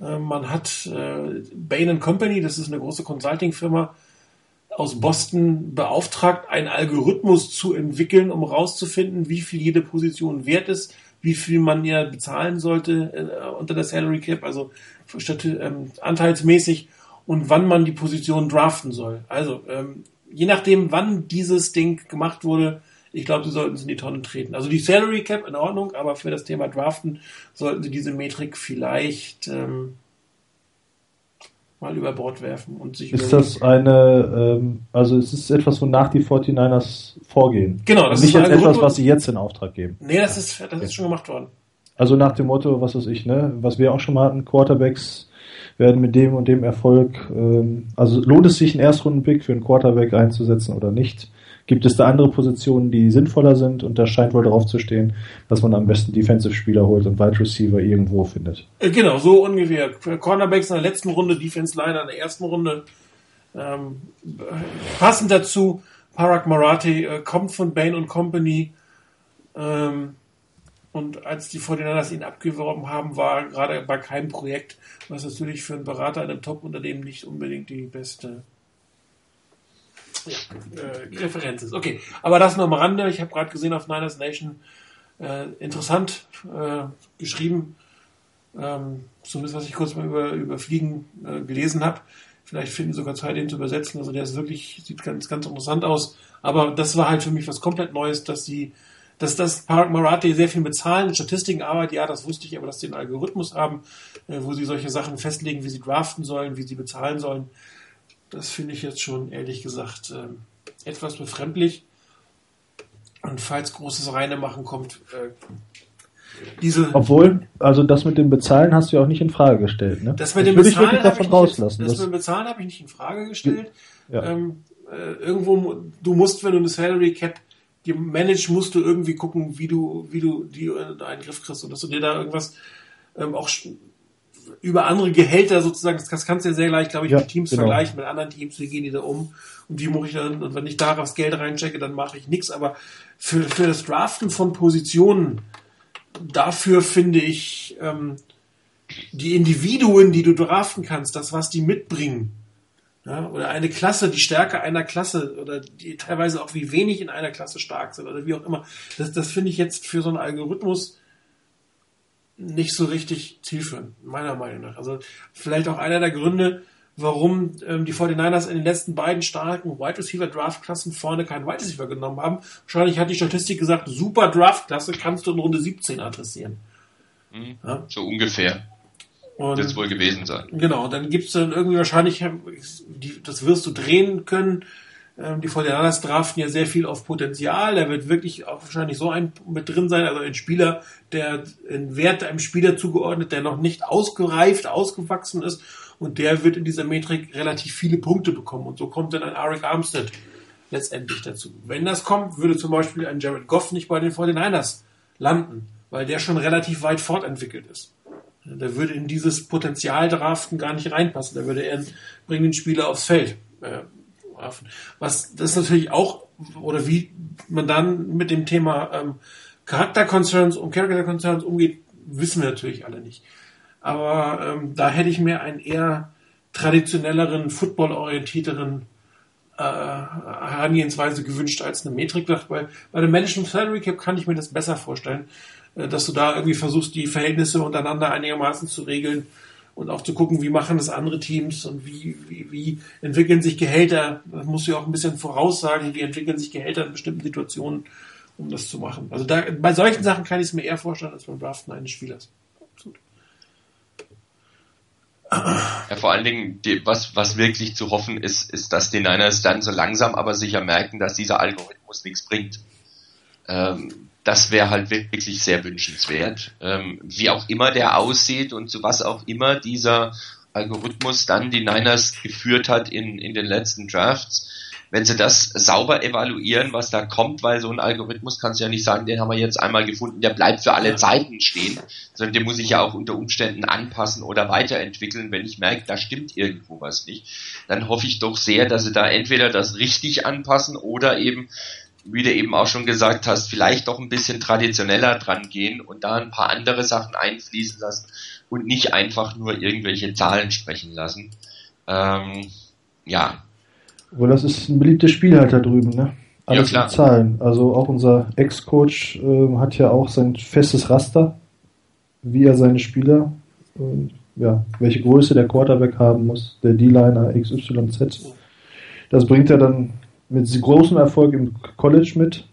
Äh, man hat äh, Bain Company, das ist eine große Consulting-Firma, aus Boston beauftragt, einen Algorithmus zu entwickeln, um herauszufinden, wie viel jede Position wert ist, wie viel man ja bezahlen sollte äh, unter der Salary Cap, also statt, ähm, anteilsmäßig und wann man die Position draften soll. Also ähm, je nachdem, wann dieses Ding gemacht wurde, ich glaube, sie sollten es in die Tonne treten. Also die Salary Cap in Ordnung, aber für das Thema Draften sollten sie diese Metrik vielleicht ähm, mal über Bord werfen und sich Ist das eine, ähm, also es ist etwas, wonach die 49ers vorgehen? Genau, das nicht ist jetzt etwas, was sie jetzt in Auftrag geben. Nee, das ist, das okay. ist schon gemacht worden. Also nach dem Motto, was weiß ich, ne, was wir auch schon mal hatten, Quarterbacks werden mit dem und dem Erfolg, ähm, also lohnt es sich, einen Erstrundenpick für einen Quarterback einzusetzen oder nicht? Gibt es da andere Positionen, die sinnvoller sind? Und da scheint wohl darauf zu stehen, dass man am besten Defensive-Spieler holt und Wide Receiver irgendwo findet. Äh, genau, so ungefähr. Cornerbacks in der letzten Runde, Defense Liner in der ersten Runde. Ähm, passend dazu, Parag Marathi äh, kommt von Bain und Company. Ähm, und als die 49ers ihn abgeworben haben, war gerade bei keinem Projekt, was natürlich für einen Berater in einem Top-Unternehmen nicht unbedingt die beste äh, Referenz ist. Okay, aber das nur am Rande. Ich habe gerade gesehen auf Niners Nation äh, interessant äh, geschrieben, ähm, zumindest was ich kurz mal über, über Fliegen äh, gelesen habe. Vielleicht finden sogar Zeit, den zu übersetzen. Also der ist wirklich, sieht ganz, ganz interessant aus. Aber das war halt für mich was komplett Neues, dass sie, dass das Park Marathi sehr viel mit Zahlen, Statistiken arbeitet. Ja, das wusste ich, aber dass sie einen Algorithmus haben, äh, wo sie solche Sachen festlegen, wie sie draften sollen, wie sie bezahlen sollen. Das finde ich jetzt schon ehrlich gesagt äh, etwas befremdlich. Und falls großes Reine machen kommt, äh, diese. Obwohl, also das mit dem Bezahlen hast du ja auch nicht in Frage gestellt, ne? Das mit dem das Bezahlen habe ich, rauslassen. Das, das mit dem Bezahlen habe ich nicht in Frage gestellt. Ja. Ähm, äh, irgendwo, du musst, wenn du eine Salary Cap die manage, musst du irgendwie gucken, wie du, wie du die in einen Griff kriegst und dass du dir da irgendwas ähm, auch über andere Gehälter sozusagen, das kannst du ja sehr leicht, glaube ich, ja, mit Teams genau. vergleichen, mit anderen Teams, wie gehen die da um und wie mache ich dann, und wenn ich da das Geld reinchecke, dann mache ich nichts, aber für, für das Draften von Positionen, dafür finde ich ähm, die Individuen, die du draften kannst, das, was die mitbringen, ja, oder eine Klasse, die Stärke einer Klasse oder die teilweise auch wie wenig in einer Klasse stark sind oder wie auch immer, das, das finde ich jetzt für so einen Algorithmus nicht so richtig zielführend, meiner Meinung nach. Also vielleicht auch einer der Gründe, warum ähm, die 49ers in den letzten beiden starken Wide Receiver Draftklassen vorne keinen Wide Receiver genommen haben. Wahrscheinlich hat die Statistik gesagt, super Draftklasse kannst du in Runde 17 adressieren. Mhm, ja? So ungefähr. Und wird es wohl gewesen sein. Genau, dann gibt es dann irgendwie wahrscheinlich, das wirst du drehen können. Ähm, die 49ers draften ja sehr viel auf Potenzial. Da wird wirklich auch wahrscheinlich so ein mit drin sein, also ein Spieler, der ein Wert einem Spieler zugeordnet, der noch nicht ausgereift, ausgewachsen ist und der wird in dieser Metrik relativ viele Punkte bekommen. Und so kommt dann ein Arik Armstead letztendlich dazu. Wenn das kommt, würde zum Beispiel ein Jared Goff nicht bei den 49ers landen, weil der schon relativ weit fortentwickelt ist. Der würde in dieses Potenzial draften gar nicht reinpassen. Da würde er bringen den Spieler aufs Feld. Äh, was das natürlich auch, oder wie man dann mit dem Thema ähm, Charakter-Concerns und Character-Concerns umgeht, wissen wir natürlich alle nicht. Aber ähm, da hätte ich mir einen eher traditionelleren, football-orientierteren äh, Herangehensweise gewünscht als eine Metrik. Weil bei der Management Salary Cap kann ich mir das besser vorstellen. Äh, dass du da irgendwie versuchst, die Verhältnisse untereinander einigermaßen zu regeln und auch zu gucken, wie machen das andere Teams und wie, wie, wie entwickeln sich Gehälter. Das musst du ja auch ein bisschen voraussagen, wie entwickeln sich Gehälter in bestimmten Situationen, um das zu machen. Also da, bei solchen Sachen kann ich es mir eher vorstellen als beim Draften eines Spielers. Absolut. Ja, vor allen Dingen, die, was, was wirklich zu hoffen ist, ist, dass die Niners dann so langsam aber sicher merken, dass dieser Algorithmus nichts bringt. Ähm, das wäre halt wirklich sehr wünschenswert. Ähm, wie auch immer der aussieht und zu was auch immer dieser Algorithmus dann die Niners geführt hat in, in den letzten Drafts, wenn sie das sauber evaluieren, was da kommt, weil so ein Algorithmus kannst du ja nicht sagen, den haben wir jetzt einmal gefunden, der bleibt für alle Zeiten stehen, sondern den muss ich ja auch unter Umständen anpassen oder weiterentwickeln, wenn ich merke, da stimmt irgendwo was nicht. Dann hoffe ich doch sehr, dass sie da entweder das richtig anpassen oder eben wie du eben auch schon gesagt hast, vielleicht doch ein bisschen traditioneller dran gehen und da ein paar andere Sachen einfließen lassen und nicht einfach nur irgendwelche Zahlen sprechen lassen. Ähm, ja. Wohl, das ist ein beliebtes Spiel halt da drüben, ne? Alles ja, Zahlen. Also auch unser Ex-Coach äh, hat ja auch sein festes Raster, wie er seine Spieler, äh, ja, welche Größe der Quarterback haben muss, der D-Liner XYZ. Das bringt er dann mit großem Erfolg im College mit.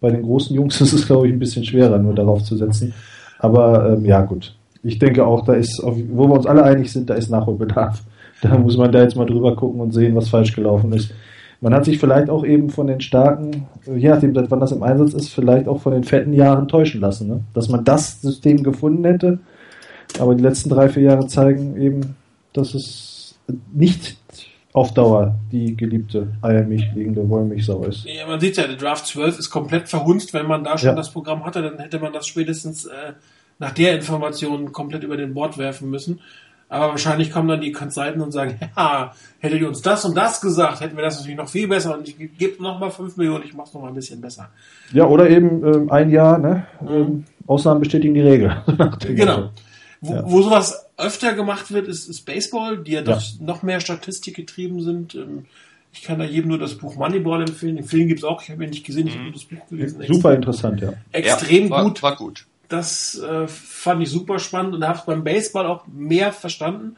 Bei den großen Jungs ist es, glaube ich, ein bisschen schwerer, nur darauf zu setzen. Aber ähm, ja, gut. Ich denke auch, da ist, wo wir uns alle einig sind, da ist Nachholbedarf. Da muss man da jetzt mal drüber gucken und sehen, was falsch gelaufen ist. Man hat sich vielleicht auch eben von den starken, je nachdem, wann das im Einsatz ist, vielleicht auch von den fetten Jahren täuschen lassen. Ne? Dass man das System gefunden hätte, aber die letzten drei, vier Jahre zeigen eben, dass es nicht auf Dauer die geliebte Eiermilch liegende Wollmilchsau ist. Ja, man sieht ja, der Draft 12 ist komplett verhunzt. Wenn man da schon ja. das Programm hatte, dann hätte man das spätestens äh, nach der Information komplett über den Bord werfen müssen. Aber wahrscheinlich kommen dann die Consultants und sagen, ja, hättet ihr uns das und das gesagt, hätten wir das natürlich noch viel besser und ich gebe noch mal 5 Millionen, ich mach's noch mal ein bisschen besser. Ja, oder eben ähm, ein Jahr, ne? Mhm. Ähm, Ausnahmen bestätigen die Regel. genau. Wo, ja. wo sowas öfter gemacht wird, ist, ist Baseball, die ja, ja. doch noch mehr Statistik getrieben sind. Ähm, ich kann da jedem nur das Buch Moneyball empfehlen. Den Film gibt's auch, ich habe ihn nicht gesehen, ich habe mhm. das Buch gelesen. Super interessant, ja. Extrem ja, war, gut. War gut. Das äh, fand ich super spannend und habe beim Baseball auch mehr verstanden,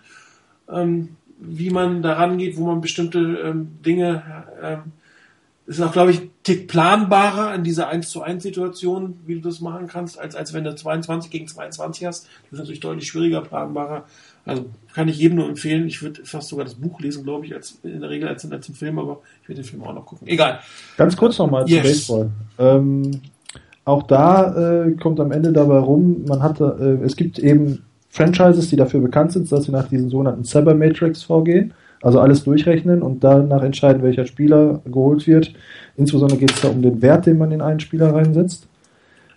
ähm, wie man daran geht, wo man bestimmte ähm, Dinge ähm, ist auch, glaube ich, ein Tick planbarer in dieser 1 zu 1 Situation, wie du das machen kannst, als, als wenn du 22 gegen 22 hast. Das ist natürlich deutlich schwieriger, planbarer. Also kann ich jedem nur empfehlen. Ich würde fast sogar das Buch lesen, glaube ich, als in der Regel als, als den Film, aber ich werde den Film auch noch gucken. Egal. Ganz kurz nochmal yes. zu Baseball. Ähm, auch da äh, kommt am Ende dabei rum, man hatte, äh, es gibt eben Franchises, die dafür bekannt sind, dass sie nach diesen sogenannten Cyber Matrix vorgehen, also alles durchrechnen und danach entscheiden, welcher Spieler geholt wird. Insbesondere geht es da um den Wert, den man in einen Spieler reinsetzt.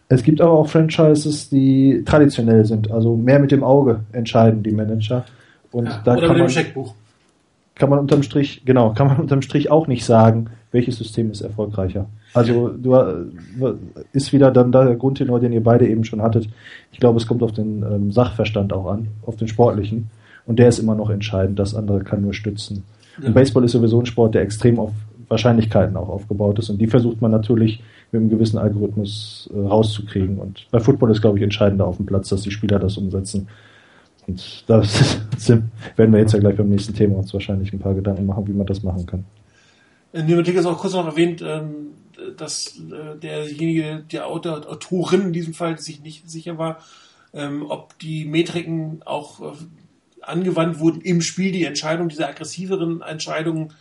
Es gibt aber auch Franchises, die traditionell sind, also mehr mit dem Auge entscheiden die Manager. Und ja, da oder kann mit man, dem Scheckbuch. Kann man unterm Strich, genau, kann man unterm Strich auch nicht sagen, welches System ist erfolgreicher. Also du äh, ist wieder dann der Grundtenor, den ihr beide eben schon hattet. Ich glaube, es kommt auf den ähm, Sachverstand auch an, auf den sportlichen. Und der ist immer noch entscheidend. Das andere kann nur stützen. Ja. Und Baseball ist sowieso ein Sport, der extrem auf Wahrscheinlichkeiten auch aufgebaut ist. Und die versucht man natürlich mit einem gewissen Algorithmus äh, rauszukriegen. Und bei Football ist, glaube ich, entscheidender auf dem Platz, dass die Spieler das umsetzen. Und da werden wir jetzt ja gleich beim nächsten Thema uns wahrscheinlich ein paar Gedanken machen, wie man das machen kann. Nematik ist auch kurz noch erwähnt, ähm, dass äh, derjenige, der Autor, Autorin in diesem Fall sich nicht sicher war, ähm, ob die Metriken auch äh, angewandt wurden im Spiel, die Entscheidung, diese aggressiveren Entscheidungen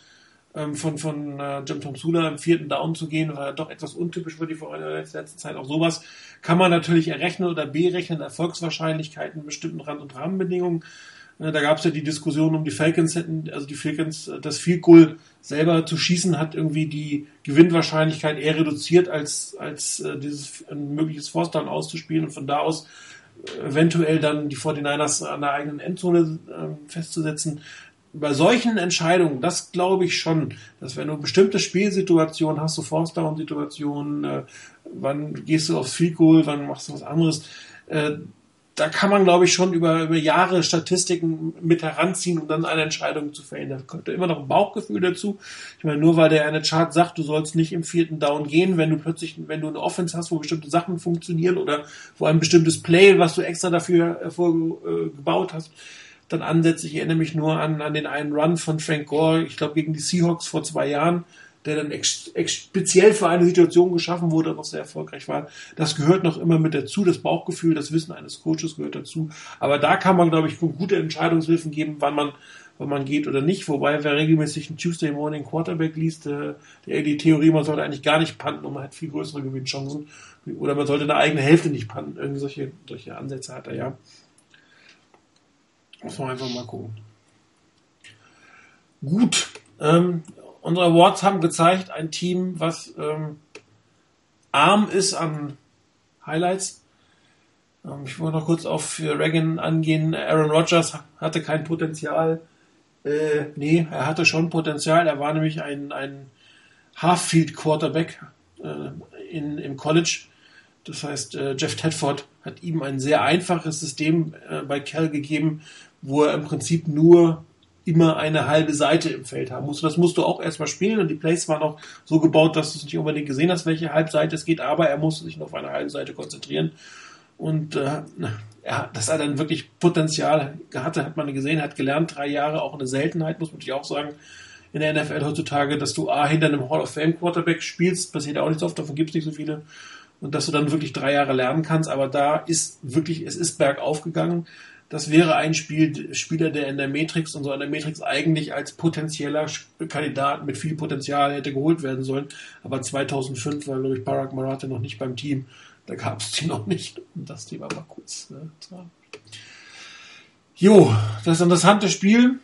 ähm, von, von äh, Jim Tom Sula im vierten Down zu gehen, war doch etwas untypisch für die letzte Zeit. Auch sowas kann man natürlich errechnen oder berechnen, Erfolgswahrscheinlichkeiten, bestimmten Rand- und Rahmenbedingungen. Äh, da gab es ja die Diskussion um die Falcons hätten, also die Falcons, äh, das Field Goal selber zu schießen hat irgendwie die Gewinnwahrscheinlichkeit eher reduziert, als, als äh, dieses ein mögliches Force auszuspielen und von da aus eventuell dann die 49ers an der eigenen Endzone äh, festzusetzen. Bei solchen Entscheidungen, das glaube ich schon, dass wenn du bestimmte Spielsituationen hast, so Force Down Situationen, äh, wann gehst du aufs Field Goal, wann machst du was anderes, äh, da kann man, glaube ich, schon über, über Jahre Statistiken mit heranziehen, um dann eine Entscheidung zu verändern. Kommt immer noch ein Bauchgefühl dazu. Ich meine, nur weil der eine Chart sagt, du sollst nicht im vierten Down gehen, wenn du plötzlich, wenn du eine Offense hast, wo bestimmte Sachen funktionieren oder wo ein bestimmtes Play, was du extra dafür äh, gebaut hast, dann ansetzt. Ich erinnere mich nur an, an den einen Run von Frank Gore, ich glaube gegen die Seahawks vor zwei Jahren, der dann ex, ex, speziell für eine Situation geschaffen wurde und auch sehr erfolgreich war. Das gehört noch immer mit dazu, das Bauchgefühl, das Wissen eines Coaches gehört dazu. Aber da kann man, glaube ich, gute Entscheidungshilfen geben, wann man wann man geht oder nicht. Wobei, wer regelmäßig einen Tuesday Morning Quarterback liest, äh, der, die Theorie, man sollte eigentlich gar nicht panten und man hat viel größere Gewinnchancen. Oder man sollte eine eigene Hälfte nicht panten. Irgendwie solche, solche Ansätze hat er ja. Muss man einfach mal gucken. Gut. Ähm, unsere Awards haben gezeigt, ein Team, was ähm, arm ist an Highlights. Ähm, ich wollte noch kurz auf Reagan angehen. Aaron Rodgers hatte kein Potenzial. Äh, nee, er hatte schon Potenzial. Er war nämlich ein, ein Half-Field Quarterback äh, in, im College. Das heißt, äh, Jeff Tedford hat ihm ein sehr einfaches System äh, bei Cal gegeben, wo er im Prinzip nur immer eine halbe Seite im Feld haben muss. Das musst du auch erstmal spielen und die Plays waren auch so gebaut, dass du es nicht unbedingt gesehen hast, welche Halbseite es geht, aber er musste sich nur auf eine halbe Seite konzentrieren. Und äh, ja, dass er dann wirklich Potenzial hatte, hat man gesehen, hat gelernt, drei Jahre, auch eine Seltenheit, muss man natürlich auch sagen, in der NFL heutzutage, dass du A, hinter einem Hall of Fame Quarterback spielst, passiert auch nicht so oft, davon gibt es nicht so viele, und dass du dann wirklich drei Jahre lernen kannst, aber da ist wirklich, es ist bergauf gegangen. Das wäre ein Spiel, Spieler, der in der Matrix und so in der Matrix eigentlich als potenzieller Kandidat mit viel Potenzial hätte geholt werden sollen. Aber 2005 war, glaube ich, Barack Marathe noch nicht beim Team. Da gab es die noch nicht. Und das Thema war kurz. Ne? Jo, das interessante Spiel.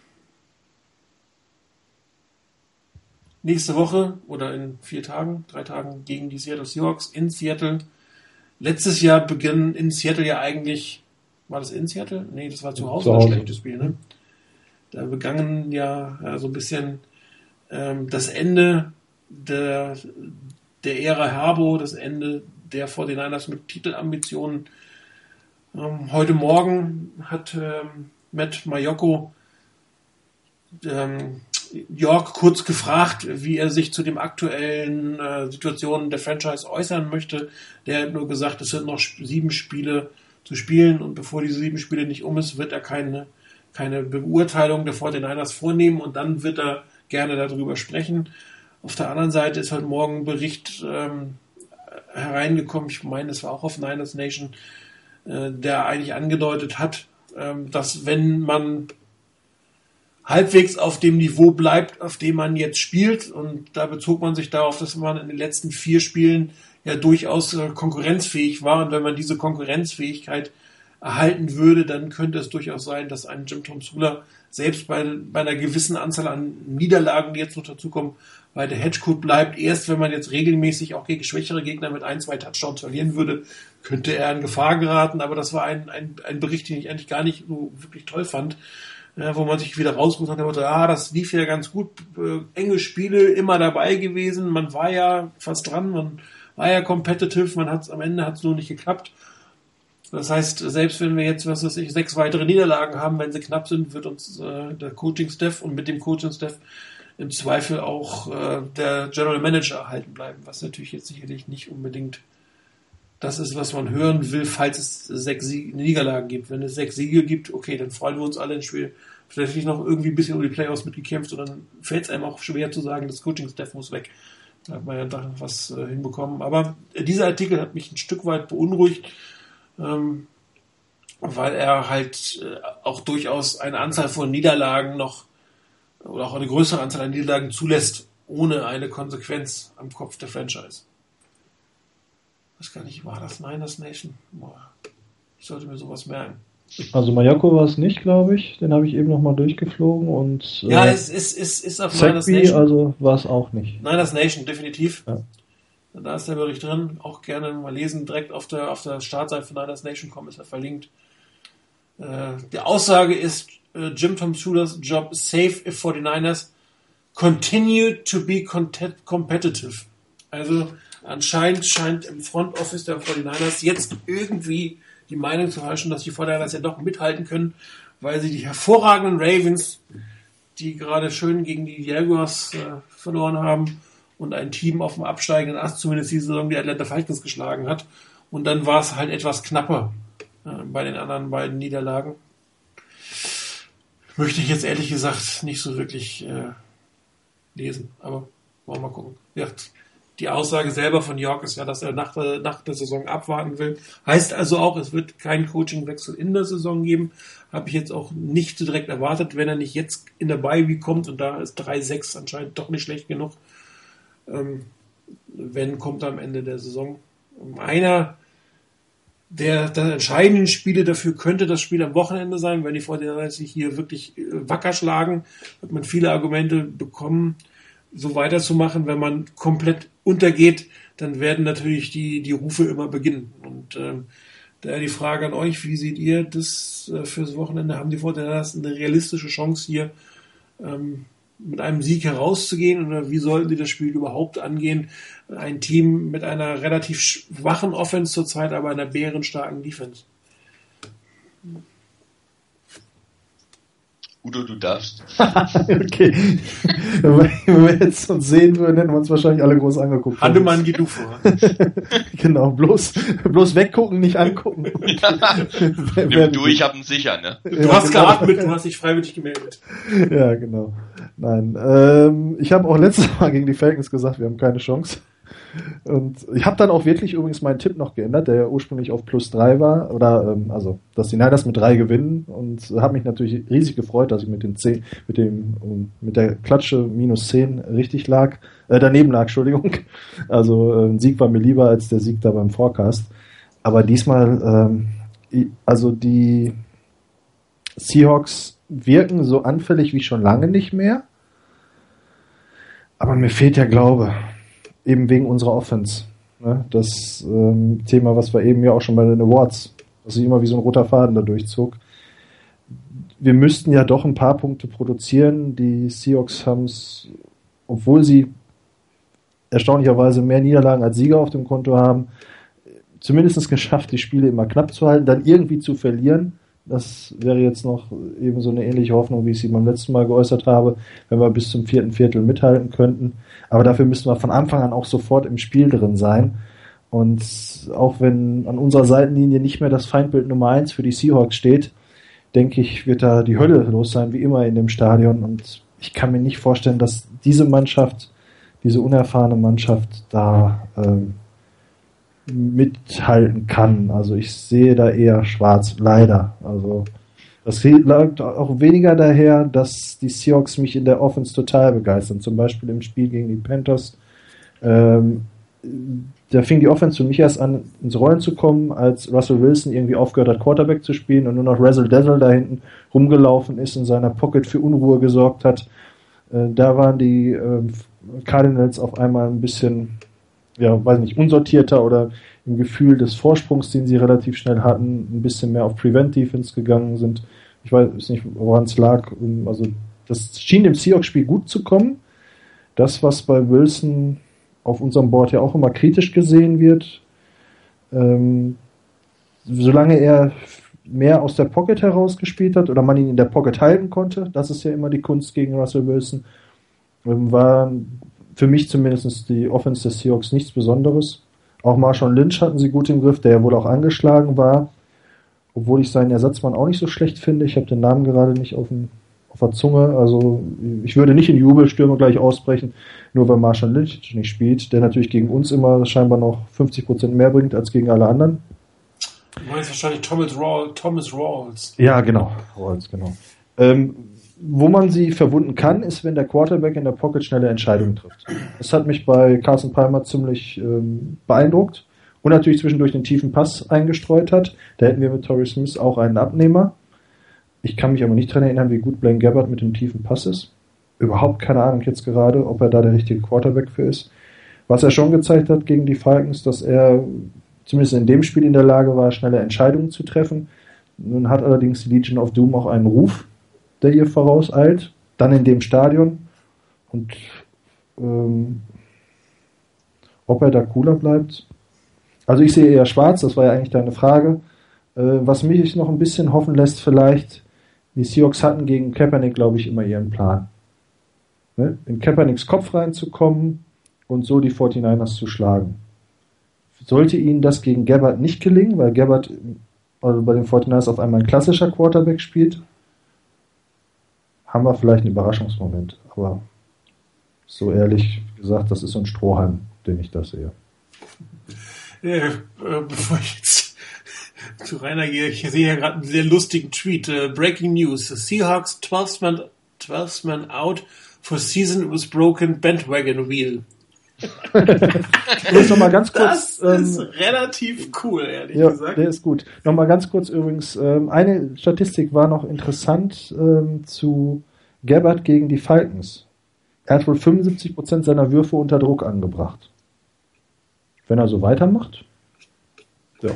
Nächste Woche oder in vier Tagen, drei Tagen gegen die Seattle Seahawks in Seattle. Letztes Jahr beginnen in Seattle ja eigentlich war das in Seattle? Nee, das war zu Hause, zu Hause. ein schlechtes Spiel, ne? Da begangen ja, so ein bisschen ähm, das Ende der, der Ära Herbo, das Ende der 49ers mit Titelambitionen. Ähm, heute Morgen hat ähm, Matt Mayoko ähm, York kurz gefragt, wie er sich zu dem aktuellen äh, Situationen der Franchise äußern möchte. Der hat nur gesagt, es sind noch sieben Spiele zu spielen und bevor diese sieben Spiele nicht um ist, wird er keine, keine Beurteilung der 49ers vornehmen und dann wird er gerne darüber sprechen. Auf der anderen Seite ist heute Morgen ein Bericht ähm, hereingekommen, ich meine, es war auch auf Niners Nation, äh, der eigentlich angedeutet hat, ähm, dass wenn man halbwegs auf dem Niveau bleibt, auf dem man jetzt spielt. Und da bezog man sich darauf, dass man in den letzten vier Spielen ja durchaus äh, konkurrenzfähig war. Und wenn man diese Konkurrenzfähigkeit erhalten würde, dann könnte es durchaus sein, dass ein Jim Tom Sula selbst bei, bei einer gewissen Anzahl an Niederlagen, die jetzt noch dazukommen, bei der Hedgecoat bleibt. Erst wenn man jetzt regelmäßig auch gegen schwächere Gegner mit ein, zwei Touchdowns verlieren würde, könnte er in Gefahr geraten. Aber das war ein, ein, ein Bericht, den ich eigentlich gar nicht so wirklich toll fand. Ja, wo man sich wieder rausgeholt hat, und ah, das lief ja ganz gut, äh, enge Spiele immer dabei gewesen, man war ja fast dran, man war ja competitive, man hat am Ende hat es nur nicht geklappt. Das heißt, selbst wenn wir jetzt, was weiß ich, sechs weitere Niederlagen haben, wenn sie knapp sind, wird uns äh, der Coaching-Staff und mit dem Coaching-Staff im Zweifel auch äh, der General Manager erhalten bleiben, was natürlich jetzt sicherlich nicht unbedingt das ist, was man hören will, falls es sechs Sieg Niederlagen gibt. Wenn es sechs Siege gibt, okay, dann freuen wir uns alle ins Spiel. Vielleicht noch irgendwie ein bisschen um die Playoffs mitgekämpft und dann fällt es einem auch schwer zu sagen, das Coaching-Staff muss weg. Da hat man ja doch was äh, hinbekommen. Aber dieser Artikel hat mich ein Stück weit beunruhigt ähm, weil er halt äh, auch durchaus eine Anzahl von Niederlagen noch oder auch eine größere Anzahl an Niederlagen zulässt, ohne eine Konsequenz am Kopf der Franchise. Was kann ich, war das Niners Nation? Boah, ich sollte mir sowas merken. Also Mayako war es nicht, glaube ich. Den habe ich eben nochmal durchgeflogen und äh, ja, es ist, ist, ist auf Niners Nation. Also war es auch nicht. Niners Nation, definitiv. Ja. Da ist der Bericht drin. Auch gerne mal lesen. Direkt auf der, auf der Startseite von Niners Nation.com ist er verlinkt. Äh, die Aussage ist, äh, Jim Tom Schuler's job safe if 49ers continue to be competitive. Also anscheinend scheint im Front Office der 49ers jetzt irgendwie die Meinung zu herrschen, dass die 49ers ja doch mithalten können, weil sie die hervorragenden Ravens, die gerade schön gegen die Jaguars äh, verloren haben, und ein Team auf dem absteigenden Ast zumindest die Saison die Atlanta Falcons geschlagen hat. Und dann war es halt etwas knapper äh, bei den anderen beiden Niederlagen. Möchte ich jetzt ehrlich gesagt nicht so wirklich äh, lesen, aber wollen wir mal gucken. Ja, die Aussage selber von York ist ja, dass er nach der, nach der Saison abwarten will. Heißt also auch, es wird keinen Coachingwechsel in der Saison geben. Habe ich jetzt auch nicht so direkt erwartet, wenn er nicht jetzt in der Bye kommt und da ist 3-6 anscheinend doch nicht schlecht genug ähm, wenn kommt am Ende der Saison. Einer der, der entscheidenden Spiele dafür könnte das Spiel am Wochenende sein. Wenn die 49 sich hier wirklich äh, wacker schlagen, wird man viele Argumente bekommen, so weiterzumachen. Wenn man komplett untergeht, dann werden natürlich die, die Rufe immer beginnen. Und ähm, daher die Frage an euch, wie seht ihr das äh, fürs Wochenende? Haben die 49 eine realistische Chance hier ähm, mit einem Sieg herauszugehen oder wie sollten sie das Spiel überhaupt angehen? Ein Team mit einer relativ schwachen Offense zurzeit, aber einer bärenstarken Defense. Udo, du darfst. okay. Wenn wir jetzt uns sehen würden, hätten wir uns wahrscheinlich alle groß angeguckt. Handemann, geh du vor. genau, bloß, bloß weggucken, nicht angucken. ja. du, ich hab ihn sicher, ne? Du ja, hast genau. geatmet, du hast dich freiwillig gemeldet. Ja, genau. Nein, ähm, ich habe auch letztes Mal gegen die Falcons gesagt, wir haben keine Chance. Und ich habe dann auch wirklich übrigens meinen Tipp noch geändert, der ja ursprünglich auf plus drei war, oder ähm, also, dass die Niners mit drei gewinnen und habe mich natürlich riesig gefreut, dass ich mit den zehn, mit dem um, mit der Klatsche minus zehn richtig lag, äh, daneben lag, Entschuldigung. Also ein Sieg war mir lieber als der Sieg da beim Forecast. Aber diesmal, ähm, also die Seahawks wirken so anfällig wie schon lange nicht mehr. Aber mir fehlt der Glaube eben wegen unserer Offense. Ne? Das ähm, Thema, was wir eben ja auch schon bei den Awards, was sich immer wie so ein roter Faden da durchzog. Wir müssten ja doch ein paar Punkte produzieren. Die Seahawks haben es, obwohl sie erstaunlicherweise mehr Niederlagen als Sieger auf dem Konto haben, zumindest geschafft, die Spiele immer knapp zu halten, dann irgendwie zu verlieren. Das wäre jetzt noch eben so eine ähnliche Hoffnung, wie ich sie beim letzten Mal geäußert habe, wenn wir bis zum vierten Viertel mithalten könnten. Aber dafür müssen wir von Anfang an auch sofort im Spiel drin sein. Und auch wenn an unserer Seitenlinie nicht mehr das Feindbild Nummer eins für die Seahawks steht, denke ich, wird da die Hölle los sein, wie immer in dem Stadion. Und ich kann mir nicht vorstellen, dass diese Mannschaft, diese unerfahrene Mannschaft da ähm, mithalten kann. Also ich sehe da eher schwarz, leider. Also Das lag auch weniger daher, dass die Seahawks mich in der Offense total begeistern. Zum Beispiel im Spiel gegen die Panthers. Ähm, da fing die Offense für mich erst an, ins Rollen zu kommen, als Russell Wilson irgendwie aufgehört hat, Quarterback zu spielen und nur noch Razzle Dazzle da hinten rumgelaufen ist, in seiner Pocket für Unruhe gesorgt hat. Äh, da waren die äh, Cardinals auf einmal ein bisschen, ja, weiß nicht, unsortierter oder im Gefühl des Vorsprungs, den sie relativ schnell hatten, ein bisschen mehr auf Prevent Defense gegangen sind. Ich weiß nicht, woran es lag. Also, das schien dem Seahawks-Spiel gut zu kommen. Das, was bei Wilson auf unserem Board ja auch immer kritisch gesehen wird. Ähm, solange er mehr aus der Pocket heraus gespielt hat oder man ihn in der Pocket halten konnte, das ist ja immer die Kunst gegen Russell Wilson, ähm, war für mich zumindest die Offense des Seahawks nichts Besonderes. Auch Marshawn Lynch hatten sie gut im Griff, der ja wohl auch angeschlagen war, obwohl ich seinen Ersatzmann auch nicht so schlecht finde. Ich habe den Namen gerade nicht auf dem auf der Zunge. Also ich würde nicht in Jubelstürme gleich ausbrechen, nur weil Marshall Lynch nicht spielt, der natürlich gegen uns immer scheinbar noch 50% mehr bringt als gegen alle anderen. Du meinst wahrscheinlich Thomas, Rawl, Thomas Rawls. Ja, genau. Rawls, genau. Ähm, wo man sie verwunden kann, ist, wenn der Quarterback in der Pocket schnelle Entscheidungen trifft. Das hat mich bei Carson Palmer ziemlich ähm, beeindruckt und natürlich zwischendurch den tiefen Pass eingestreut hat. Da hätten wir mit Torrey Smith auch einen Abnehmer. Ich kann mich aber nicht daran erinnern, wie gut Blaine Gabbard mit dem tiefen Pass ist. Überhaupt keine Ahnung jetzt gerade, ob er da der richtige Quarterback für ist. Was er schon gezeigt hat gegen die Falcons, dass er zumindest in dem Spiel in der Lage war, schnelle Entscheidungen zu treffen. Nun hat allerdings die Legion of Doom auch einen Ruf, der ihr vorauseilt. Dann in dem Stadion. Und ähm, ob er da cooler bleibt. Also ich sehe eher schwarz, das war ja eigentlich deine Frage. Äh, was mich noch ein bisschen hoffen lässt, vielleicht, die Seahawks hatten gegen Kaepernick, glaube ich, immer ihren Plan. Ne? In Kaepernicks Kopf reinzukommen und so die 49ers zu schlagen. Sollte ihnen das gegen Gabbard nicht gelingen, weil Gabbard also bei den 49ers auf einmal ein klassischer Quarterback spielt, haben wir vielleicht einen Überraschungsmoment. Aber so ehrlich gesagt, das ist so ein Strohhalm, den ich das sehe. Äh, bevor ich jetzt zu Rainer gehe, ich sehe ja gerade einen sehr lustigen Tweet. Uh, breaking News. The Seahawks 12 man, 12 man out for season with broken bandwagon wheel. Noch mal ganz kurz. Das ist ähm, relativ cool, ehrlich ja, gesagt. Der ist gut. Nochmal ganz kurz übrigens, ähm, eine Statistik war noch interessant ähm, zu Gabbard gegen die Falcons. Er hat wohl 75% seiner Würfe unter Druck angebracht. Wenn er so weitermacht, ja.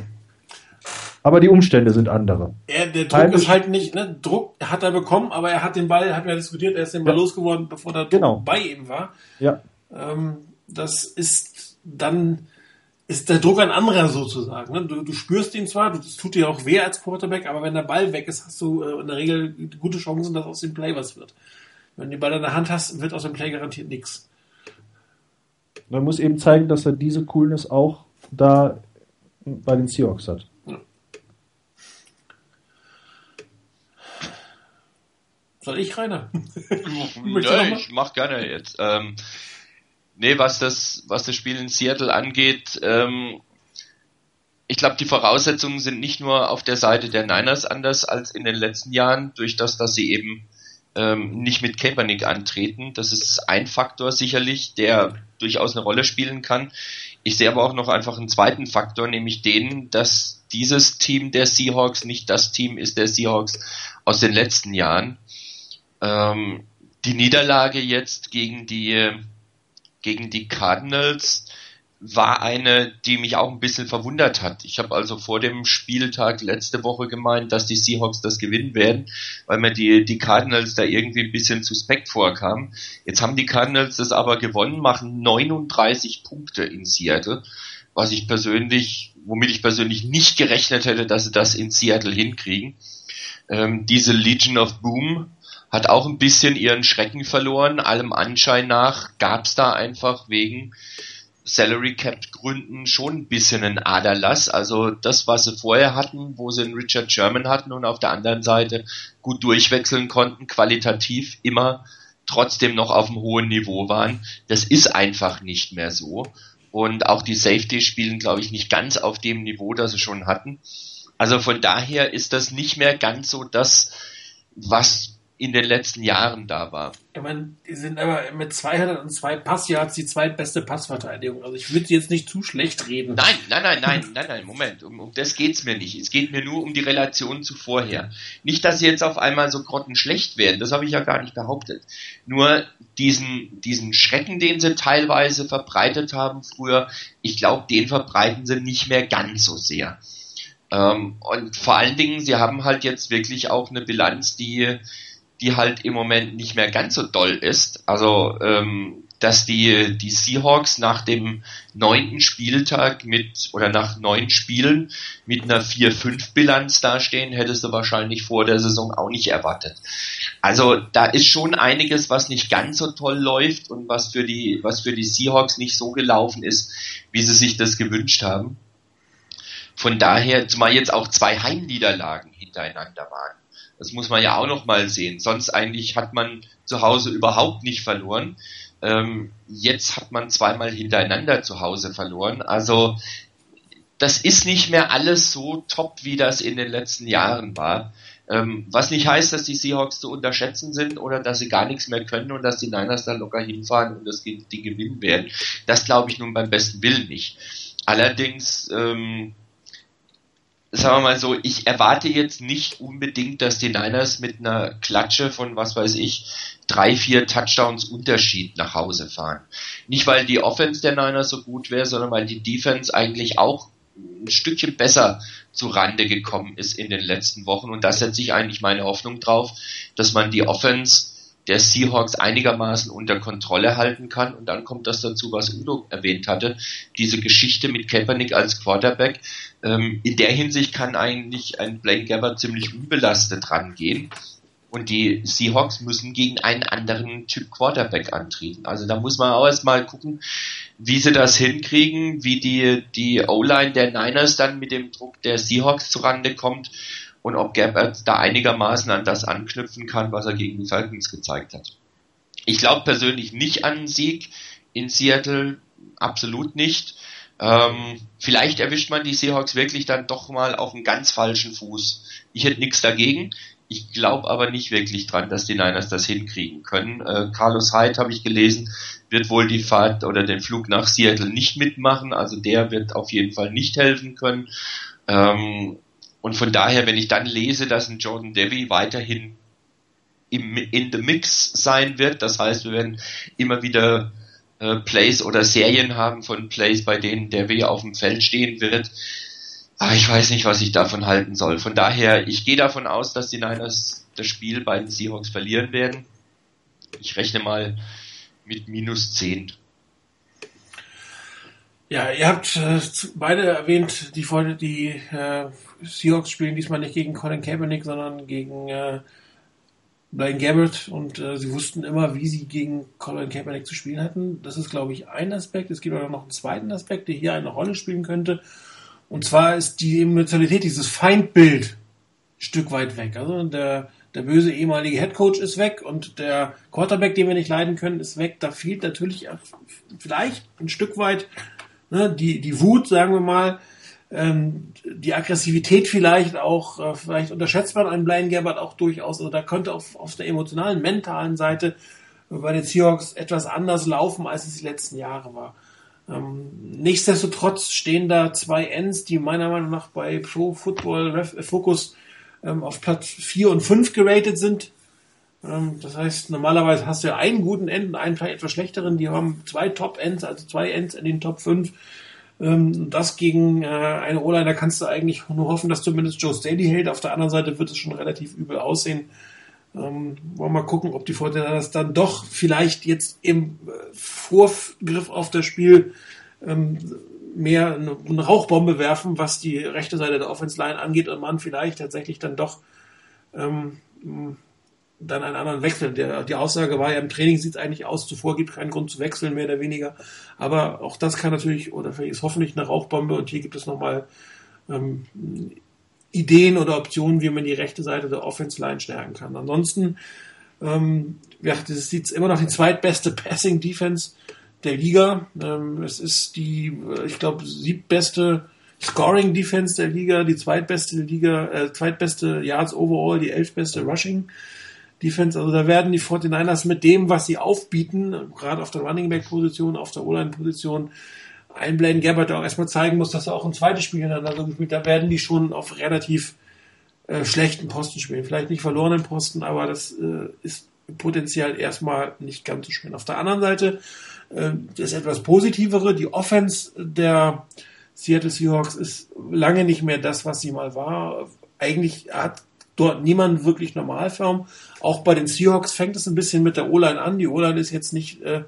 Aber die Umstände sind andere. Er, der Druck Heimisch, ist halt nicht, ne, Druck hat er bekommen, aber er hat den Ball, hat ja diskutiert, er ist den Ball ja. losgeworden, bevor der Druck genau. bei ihm war. Ja. Ähm, das ist dann, ist der Druck ein anderer sozusagen. Ne? Du, du spürst ihn zwar, es tut dir auch weh als Quarterback, aber wenn der Ball weg ist, hast du äh, in der Regel gute Chancen, dass aus dem Play was wird. Wenn du den Ball in der Hand hast, wird aus dem Play garantiert nichts. Man muss eben zeigen, dass er diese Coolness auch da bei den Seahawks hat. Soll ich, Rainer? ja, ich mach gerne jetzt. Ähm, nee, was das, was das Spiel in Seattle angeht, ähm, ich glaube, die Voraussetzungen sind nicht nur auf der Seite der Niners anders als in den letzten Jahren, durch das, dass sie eben ähm, nicht mit Kaepernick antreten. Das ist ein Faktor sicherlich, der durchaus eine Rolle spielen kann. Ich sehe aber auch noch einfach einen zweiten Faktor, nämlich den, dass dieses Team der Seahawks nicht das Team ist der Seahawks aus den letzten Jahren. Ähm, die Niederlage jetzt gegen die gegen die Cardinals war eine, die mich auch ein bisschen verwundert hat. Ich habe also vor dem Spieltag letzte Woche gemeint, dass die Seahawks das gewinnen werden, weil mir die, die Cardinals da irgendwie ein bisschen suspekt vorkamen. Jetzt haben die Cardinals das aber gewonnen, machen 39 Punkte in Seattle, was ich persönlich, womit ich persönlich nicht gerechnet hätte, dass sie das in Seattle hinkriegen. Ähm, diese Legion of Boom hat auch ein bisschen ihren Schrecken verloren. Allem Anschein nach gab es da einfach wegen Salary Cap Gründen schon ein bisschen einen Aderlass. Also das, was sie vorher hatten, wo sie einen Richard Sherman hatten und auf der anderen Seite gut durchwechseln konnten, qualitativ immer trotzdem noch auf einem hohen Niveau waren, das ist einfach nicht mehr so. Und auch die Safety spielen, glaube ich, nicht ganz auf dem Niveau, das sie schon hatten. Also von daher ist das nicht mehr ganz so das, was in den letzten Jahren da war. Ich meine, die sind aber mit 202 Passyards die zweitbeste Passverteidigung. Also ich würde sie jetzt nicht zu schlecht reden. Nein, nein, nein, nein, nein, nein, Moment. Um, um das geht's mir nicht. Es geht mir nur um die Relation zu vorher. Nicht, dass sie jetzt auf einmal so grottenschlecht werden. Das habe ich ja gar nicht behauptet. Nur diesen, diesen Schrecken, den sie teilweise verbreitet haben früher, ich glaube, den verbreiten sie nicht mehr ganz so sehr. Ähm, und vor allen Dingen, sie haben halt jetzt wirklich auch eine Bilanz, die die halt im Moment nicht mehr ganz so doll ist. Also, ähm, dass die, die Seahawks nach dem neunten Spieltag mit, oder nach neun Spielen mit einer 4-5-Bilanz dastehen, hättest du wahrscheinlich vor der Saison auch nicht erwartet. Also, da ist schon einiges, was nicht ganz so toll läuft und was für die, was für die Seahawks nicht so gelaufen ist, wie sie sich das gewünscht haben. Von daher, zumal jetzt auch zwei Heimniederlagen hintereinander waren. Das muss man ja auch noch mal sehen. Sonst eigentlich hat man zu Hause überhaupt nicht verloren. Ähm, jetzt hat man zweimal hintereinander zu Hause verloren. Also das ist nicht mehr alles so top, wie das in den letzten Jahren war. Ähm, was nicht heißt, dass die Seahawks zu unterschätzen sind oder dass sie gar nichts mehr können und dass die Niners da locker hinfahren und das die gewinnen werden. Das glaube ich nun beim besten Willen nicht. Allerdings ähm, sagen wir mal so, ich erwarte jetzt nicht unbedingt, dass die Niners mit einer Klatsche von, was weiß ich, drei, vier Touchdowns Unterschied nach Hause fahren. Nicht, weil die Offense der Niners so gut wäre, sondern weil die Defense eigentlich auch ein Stückchen besser zu Rande gekommen ist in den letzten Wochen. Und da setze ich eigentlich meine Hoffnung drauf, dass man die Offense der Seahawks einigermaßen unter Kontrolle halten kann. Und dann kommt das dazu, was Udo erwähnt hatte, diese Geschichte mit Kaepernick als Quarterback. Ähm, in der Hinsicht kann eigentlich ein Blaine Gabbard ziemlich unbelastet rangehen. Und die Seahawks müssen gegen einen anderen Typ Quarterback antreten. Also da muss man auch erstmal gucken, wie sie das hinkriegen, wie die, die O-Line der Niners dann mit dem Druck der Seahawks zurande kommt und ob Gabbard da einigermaßen an das anknüpfen kann, was er gegen die Falcons gezeigt hat. Ich glaube persönlich nicht an einen Sieg in Seattle, absolut nicht. Ähm, vielleicht erwischt man die Seahawks wirklich dann doch mal auf einen ganz falschen Fuß. Ich hätte nichts dagegen. Ich glaube aber nicht wirklich dran, dass die Niners das hinkriegen können. Äh, Carlos Hyde, habe ich gelesen, wird wohl die Fahrt oder den Flug nach Seattle nicht mitmachen. Also der wird auf jeden Fall nicht helfen können. Ähm, und von daher, wenn ich dann lese, dass ein Jordan Debbie weiterhin im, in the Mix sein wird, das heißt, wir werden immer wieder äh, Plays oder Serien haben von Plays, bei denen Debbie auf dem Feld stehen wird. Aber ich weiß nicht, was ich davon halten soll. Von daher, ich gehe davon aus, dass die Niners das Spiel bei den Seahawks verlieren werden. Ich rechne mal mit minus 10. Ja, ihr habt äh, beide erwähnt, die, die äh, Seahawks spielen diesmal nicht gegen Colin Kaepernick, sondern gegen äh, Blaine Gabbert und äh, sie wussten immer, wie sie gegen Colin Kaepernick zu spielen hatten. Das ist, glaube ich, ein Aspekt. Es gibt aber noch einen zweiten Aspekt, der hier eine Rolle spielen könnte. Und zwar ist die Emotionalität, dieses Feindbild, ein Stück weit weg. Also der, der böse ehemalige Headcoach ist weg und der Quarterback, den wir nicht leiden können, ist weg. Da fehlt natürlich vielleicht ein Stück weit ne, die, die Wut, sagen wir mal, ähm, die Aggressivität vielleicht auch, äh, vielleicht unterschätzt man einen Blind Gabbard auch durchaus, also da könnte auf, auf der emotionalen, mentalen Seite bei den Seahawks etwas anders laufen, als es die letzten Jahre war. Ähm, nichtsdestotrotz stehen da zwei Ends, die meiner Meinung nach bei Pro Football Focus ähm, auf Platz 4 und 5 geratet sind. Ähm, das heißt, normalerweise hast du ja einen guten End und einen vielleicht etwas schlechteren. Die haben zwei Top-Ends, also zwei Ends in den Top 5. Ähm, das gegen äh, eine O-Line, da kannst du eigentlich nur hoffen, dass zumindest Joe Staley hält. Auf der anderen Seite wird es schon relativ übel aussehen. Ähm, wollen wir mal gucken, ob die Fortinanders dann doch vielleicht jetzt im äh, Vorgriff auf das Spiel ähm, mehr eine, Rauchbombe werfen, was die rechte Seite der Offense Line angeht und man vielleicht tatsächlich dann doch ähm, dann einen anderen Wechsel. Der, die Aussage war ja, im Training sieht es eigentlich aus, zuvor gibt es keinen Grund zu wechseln, mehr oder weniger. Aber auch das kann natürlich, oder vielleicht ist hoffentlich eine Rauchbombe und hier gibt es nochmal ähm, Ideen oder Optionen, wie man die rechte Seite der Offense Line stärken kann. Ansonsten, ähm, ja, das jetzt immer noch die zweitbeste Passing Defense der Liga. Ähm, es ist die, ich glaube, siebbeste Scoring Defense der Liga, die zweitbeste Liga, äh, zweitbeste Yards overall, die elfbeste Rushing Defense. Also da werden die 49ers mit dem, was sie aufbieten, gerade auf der Running Back Position, auf der O-Line Position, ein Blaine Gabbard, der auch erstmal zeigen muss, dass er auch ein zweites Spiel hintereinander gespielt Da werden die schon auf relativ äh, schlechten Posten spielen. Vielleicht nicht verlorenen Posten, aber das äh, ist potenziell erstmal nicht ganz so schön. Auf der anderen Seite äh, das etwas positivere, die Offense der Seattle Seahawks ist lange nicht mehr das, was sie mal war. Eigentlich hat dort niemand wirklich Normalform. Auch bei den Seahawks fängt es ein bisschen mit der O-Line an. Die O-Line ist jetzt nicht äh,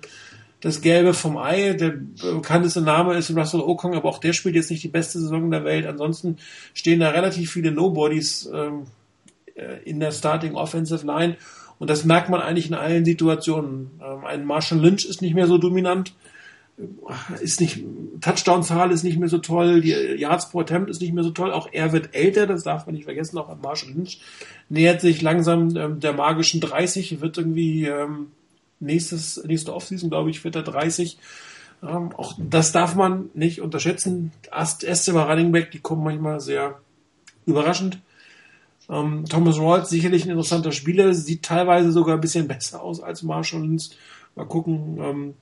das Gelbe vom Ei. Der bekannteste Name ist Russell Okong, aber auch der spielt jetzt nicht die beste Saison der Welt. Ansonsten stehen da relativ viele Nobodies ähm, äh, in der Starting Offensive Line. Und das merkt man eigentlich in allen Situationen. Ähm, ein Marshall Lynch ist nicht mehr so dominant, ist nicht, Touchdown-Zahl ist nicht mehr so toll, die Yards pro Attempt ist nicht mehr so toll, auch er wird älter, das darf man nicht vergessen, auch Marshall Lynch nähert sich langsam ähm, der magischen 30, wird irgendwie ähm, nächstes, nächste Offseason, glaube ich, wird er 30. Ähm, auch das darf man nicht unterschätzen. Erste war Running Back, die kommen manchmal sehr überraschend. Ähm, Thomas Rawls sicherlich ein interessanter Spieler, sieht teilweise sogar ein bisschen besser aus als Marshall Lynch. Mal gucken, ähm,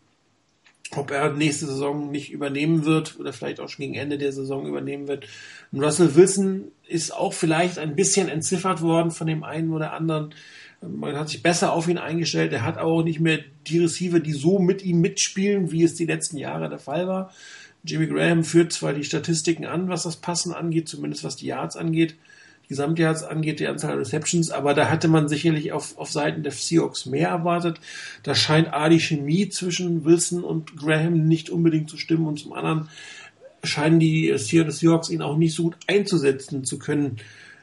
ob er nächste Saison nicht übernehmen wird oder vielleicht auch schon gegen Ende der Saison übernehmen wird. Und Russell Wilson ist auch vielleicht ein bisschen entziffert worden von dem einen oder anderen man hat sich besser auf ihn eingestellt. Er hat auch nicht mehr die Receiver, die so mit ihm mitspielen, wie es die letzten Jahre der Fall war. Jimmy Graham führt zwar die Statistiken an, was das Passen angeht, zumindest was die Yards angeht, die Gesamtyards angeht, die Anzahl Receptions, aber da hatte man sicherlich auf, auf Seiten der Seahawks mehr erwartet. Da scheint A, die Chemie zwischen Wilson und Graham nicht unbedingt zu stimmen und zum anderen scheinen die Seahawks ihn auch nicht so gut einzusetzen zu können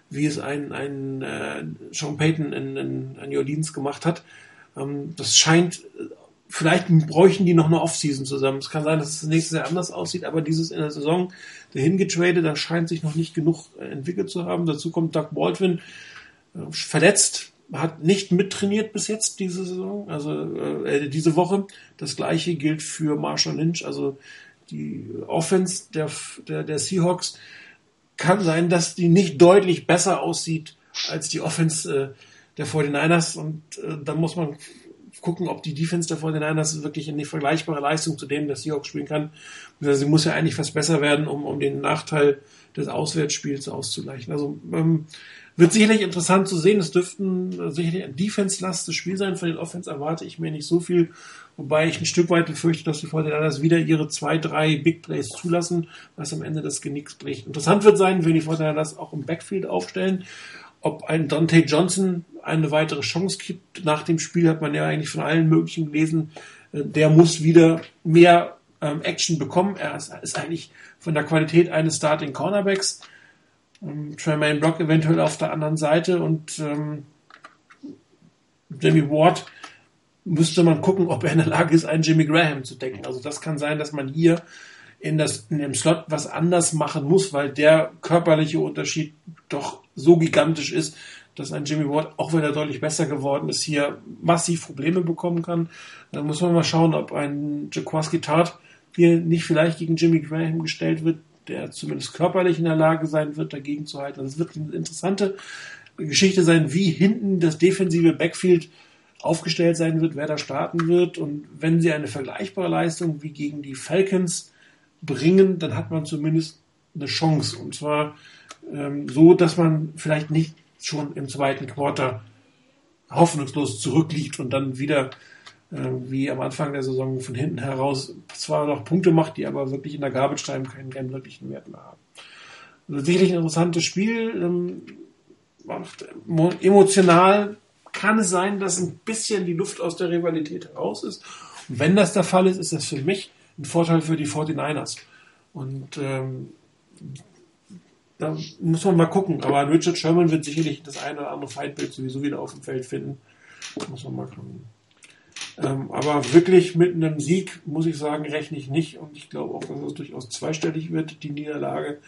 wie es ein, ein äh, Sean Payton in, in, in New Orleans gemacht hat. Ähm, das scheint, vielleicht bräuchten die noch eine Offseason zusammen. Es kann sein, dass es nächstes Jahr anders aussieht, aber dieses in der Saison dahin getradet, da scheint sich noch nicht genug äh, entwickelt zu haben. Dazu kommt Doug Baldwin, äh, verletzt, hat nicht mittrainiert bis jetzt diese Saison, also äh, diese Woche. Das gleiche gilt für Marshall Lynch, also die Offense der, der, der Seahawks kann sein, dass die nicht deutlich besser aussieht als die Offense äh, der 49ers und äh, dann muss man gucken, ob die Defense der 49ers wirklich eine vergleichbare Leistung zu dem der Seahawks spielen kann. Also sie muss ja eigentlich fast besser werden, um, um den Nachteil des Auswärtsspiels auszugleichen. Also ähm, wird sicherlich interessant zu sehen. Es dürften sicherlich ein defense-lastes Spiel sein. Von den Offense erwarte ich mir nicht so viel. Wobei ich ein Stück weit befürchte, dass die Fortinanders wieder ihre zwei, drei Big Plays zulassen, was am Ende das Genick bricht. Interessant wird sein, wenn die Fortinanders auch im Backfield aufstellen. Ob ein Dante Johnson eine weitere Chance gibt. Nach dem Spiel hat man ja eigentlich von allen möglichen gelesen, äh, der muss wieder mehr ähm, Action bekommen. Er ist, ist eigentlich von der Qualität eines Starting Cornerbacks. Ähm, Tremaine Block eventuell auf der anderen Seite und ähm, Jimmy Ward müsste man gucken, ob er in der Lage ist, einen Jimmy Graham zu decken. Also das kann sein, dass man hier in, das, in dem Slot was anders machen muss, weil der körperliche Unterschied doch so gigantisch ist, dass ein Jimmy Ward, auch wenn er deutlich besser geworden ist, hier massiv Probleme bekommen kann. Dann muss man mal schauen, ob ein Jaquaski Tart hier nicht vielleicht gegen Jimmy Graham gestellt wird, der zumindest körperlich in der Lage sein wird, dagegen zu halten. Also es wird eine interessante Geschichte sein, wie hinten das defensive Backfield aufgestellt sein wird, wer da starten wird. Und wenn sie eine vergleichbare Leistung wie gegen die Falcons bringen, dann hat man zumindest eine Chance. Und zwar ähm, so, dass man vielleicht nicht schon im zweiten Quarter hoffnungslos zurückliegt und dann wieder äh, wie am Anfang der Saison von hinten heraus zwar noch Punkte macht, die aber wirklich in der Garbage keinen, keinen wirklichen Wert mehr haben. Also sicherlich ein interessantes Spiel. Ähm, emotional kann es sein, dass ein bisschen die Luft aus der Rivalität heraus ist. Und wenn das der Fall ist, ist das für mich ein Vorteil für die 49ers. Und ähm, da muss man mal gucken. Aber Richard Sherman wird sicherlich das eine oder andere Feindbild sowieso wieder auf dem Feld finden. Muss man mal gucken. Ähm, aber wirklich mit einem Sieg, muss ich sagen, rechne ich nicht. Und ich glaube auch, dass es durchaus zweistellig wird, die Niederlage.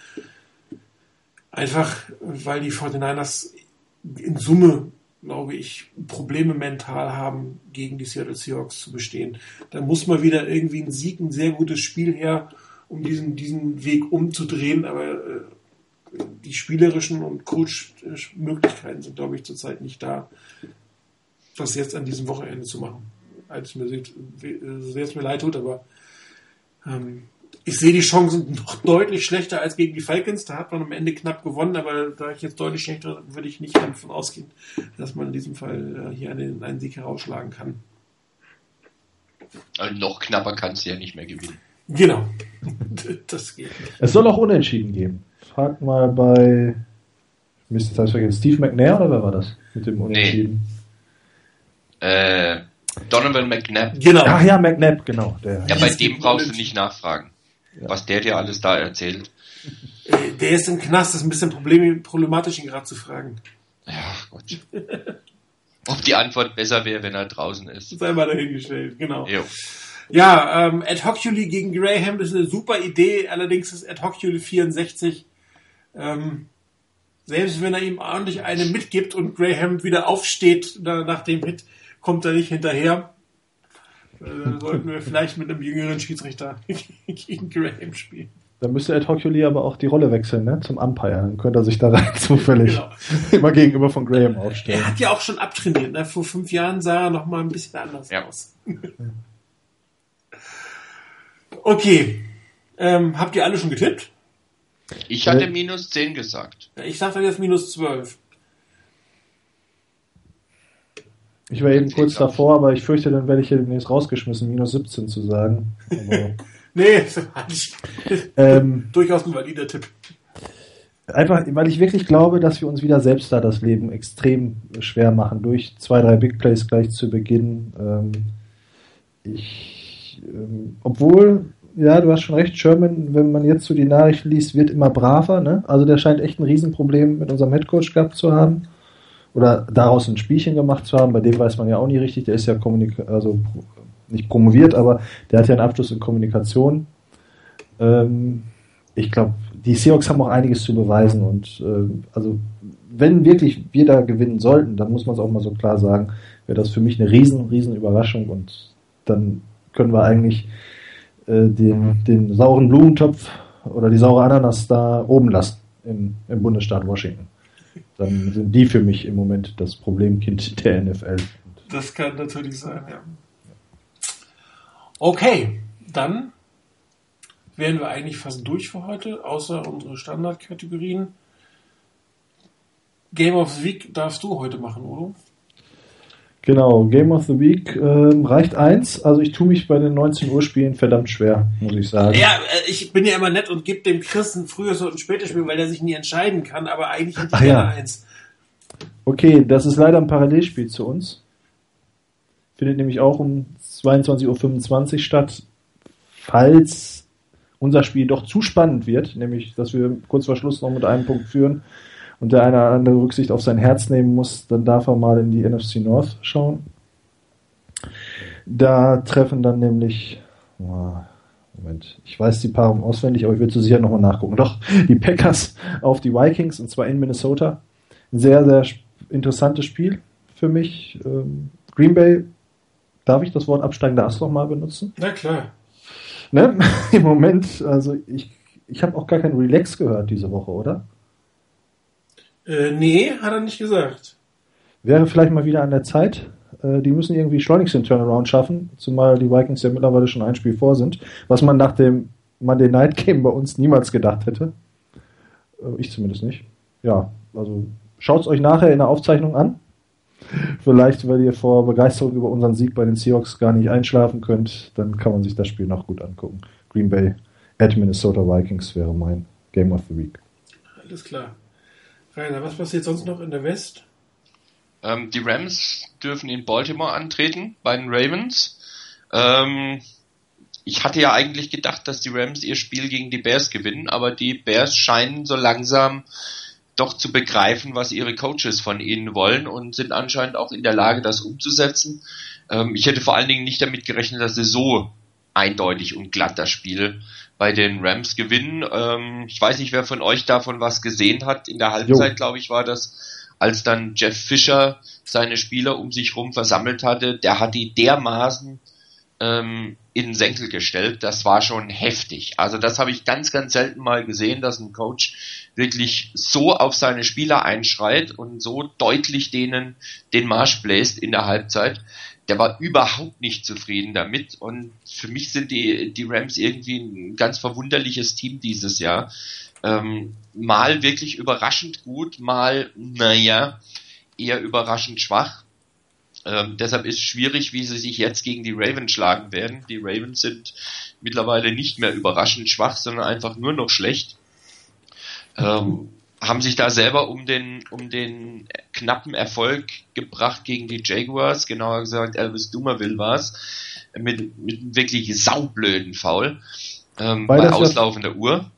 Einfach, weil die 49ers in Summe, glaube ich, Probleme mental haben, gegen die Seattle Seahawks zu bestehen. Da muss mal wieder irgendwie ein Sieg, ein sehr gutes Spiel her, um diesen, diesen Weg umzudrehen, aber äh, die spielerischen und Coach-Möglichkeiten sind, glaube ich, zurzeit nicht da, das jetzt an diesem Wochenende zu machen. Als mir sehr es mir leid tut, aber ähm, ich sehe die Chancen noch deutlich schlechter als gegen die Falcons. Da hat man am Ende knapp gewonnen, aber da ich jetzt deutlich schlechter, würde ich nicht davon ausgehen, dass man in diesem Fall äh, hier einen, einen Sieg herausschlagen kann. Also noch knapper kannst du ja nicht mehr gewinnen. Genau. das geht nicht. Es soll auch Unentschieden geben. Frag mal bei Mist, das vergessen. Steve McNair oder wer war das mit dem Unentschieden? Nee. Äh, Donovan McNabb. Genau. Ach ja, McNabb, genau. Der. Ja, bei dem brauchst du nicht nachfragen ja. was der dir alles da erzählt. Äh, der ist im Knast, das ist ein bisschen problematisch, ihn gerade zu fragen. Ja, Gott. Ob die Antwort besser wäre, wenn er draußen ist. Sei mal dahingestellt, genau. Jo. Ja, ähm, Ad Hoculi gegen Graham ist eine super Idee, allerdings ist Ad Hoculi 64. Ähm, selbst wenn er ihm ordentlich eine mitgibt und Graham wieder aufsteht nach dem Hit, kommt er nicht hinterher. Dann sollten wir vielleicht mit einem jüngeren Schiedsrichter gegen Graham spielen. Dann müsste Ed Hockley aber auch die Rolle wechseln, ne? Zum Umpire. Dann könnte er sich da rein zufällig genau. immer gegenüber von Graham aufstellen. Er hat ja auch schon abtrainiert, ne? Vor fünf Jahren sah er noch mal ein bisschen anders ja. aus. okay. Ähm, habt ihr alle schon getippt? Ich hatte minus 10 gesagt. Ich sagte jetzt minus 12. Ich war eben kurz davor, aber ich fürchte, dann werde ich hier demnächst rausgeschmissen, minus 17 zu sagen. nee, ähm, durchaus ein valider Tipp. Einfach, weil ich wirklich glaube, dass wir uns wieder selbst da das Leben extrem schwer machen, durch zwei, drei Big Plays gleich zu Beginn. Ähm, ich, ähm, obwohl, ja, du hast schon recht, Sherman, wenn man jetzt so die Nachrichten liest, wird immer braver, ne? Also der scheint echt ein Riesenproblem mit unserem Headcoach gehabt zu haben oder daraus ein Spielchen gemacht zu haben. Bei dem weiß man ja auch nie richtig. Der ist ja Kommunik also nicht promoviert, aber der hat ja einen Abschluss in Kommunikation. Ähm, ich glaube, die Seahawks haben auch einiges zu beweisen und äh, also wenn wirklich wir da gewinnen sollten, dann muss man es auch mal so klar sagen, wäre das für mich eine riesen, riesen Überraschung und dann können wir eigentlich äh, den, den sauren Blumentopf oder die saure Ananas da oben lassen in, im Bundesstaat Washington dann sind die für mich im Moment das Problemkind der NFL. Das kann natürlich sein, ja. Okay, dann wären wir eigentlich fast durch für heute, außer unsere Standardkategorien. Game of the Week darfst du heute machen, Udo? Genau, Game of the Week ähm, reicht eins. Also ich tue mich bei den 19 Uhr Spielen verdammt schwer, muss ich sagen. Ja, äh, ich bin ja immer nett und gebe dem Chris ein frühes und ein spätes Spiel, weil der sich nie entscheiden kann, aber eigentlich hätte ich ja. eins. Okay, das ist leider ein Parallelspiel zu uns. Findet nämlich auch um 22.25 Uhr statt. Falls unser Spiel doch zu spannend wird, nämlich dass wir kurz vor Schluss noch mit einem Punkt führen, und der eine oder andere Rücksicht auf sein Herz nehmen muss, dann darf er mal in die NFC North schauen. Da treffen dann nämlich, oh, Moment, ich weiß die Paarung auswendig, aber ich will zu sicher nochmal nachgucken. Doch, die Packers auf die Vikings und zwar in Minnesota. Ein sehr, sehr interessantes Spiel für mich. Ähm, Green Bay, darf ich das Wort absteigender Ast nochmal benutzen? Na klar. Ne? Im Moment, also ich, ich habe auch gar keinen Relax gehört diese Woche, oder? Äh, nee, hat er nicht gesagt. Wäre vielleicht mal wieder an der Zeit. Äh, die müssen irgendwie schleunigst den Turnaround schaffen, zumal die Vikings ja mittlerweile schon ein Spiel vor sind, was man nach dem Monday Night Game bei uns niemals gedacht hätte. Äh, ich zumindest nicht. Ja, also schaut es euch nachher in der Aufzeichnung an. Vielleicht, weil ihr vor Begeisterung über unseren Sieg bei den Seahawks gar nicht einschlafen könnt, dann kann man sich das Spiel noch gut angucken. Green Bay at Minnesota Vikings wäre mein Game of the Week. Alles klar. Rainer, was passiert sonst noch in der West? Ähm, die Rams dürfen in Baltimore antreten bei den Ravens. Ähm, ich hatte ja eigentlich gedacht, dass die Rams ihr Spiel gegen die Bears gewinnen, aber die Bears scheinen so langsam doch zu begreifen, was ihre Coaches von ihnen wollen und sind anscheinend auch in der Lage, das umzusetzen. Ähm, ich hätte vor allen Dingen nicht damit gerechnet, dass sie so eindeutig und glatt das Spiel bei den Rams gewinnen. Ähm, ich weiß nicht, wer von euch davon was gesehen hat. In der Halbzeit, glaube ich, war das, als dann Jeff Fischer seine Spieler um sich rum versammelt hatte. Der hat die dermaßen ähm, in den Senkel gestellt. Das war schon heftig. Also das habe ich ganz, ganz selten mal gesehen, dass ein Coach wirklich so auf seine Spieler einschreit und so deutlich denen den Marsch bläst in der Halbzeit. Der war überhaupt nicht zufrieden damit und für mich sind die, die Rams irgendwie ein ganz verwunderliches Team dieses Jahr. Ähm, mal wirklich überraschend gut, mal, naja, eher überraschend schwach. Ähm, deshalb ist schwierig, wie sie sich jetzt gegen die Ravens schlagen werden. Die Ravens sind mittlerweile nicht mehr überraschend schwach, sondern einfach nur noch schlecht. Ähm, haben sich da selber um den, um den knappen Erfolg gebracht gegen die Jaguars, genauer gesagt Elvis Dumerville war es, mit, mit wirklich saublöden Foul. Ähm, bei auslaufender Uhr.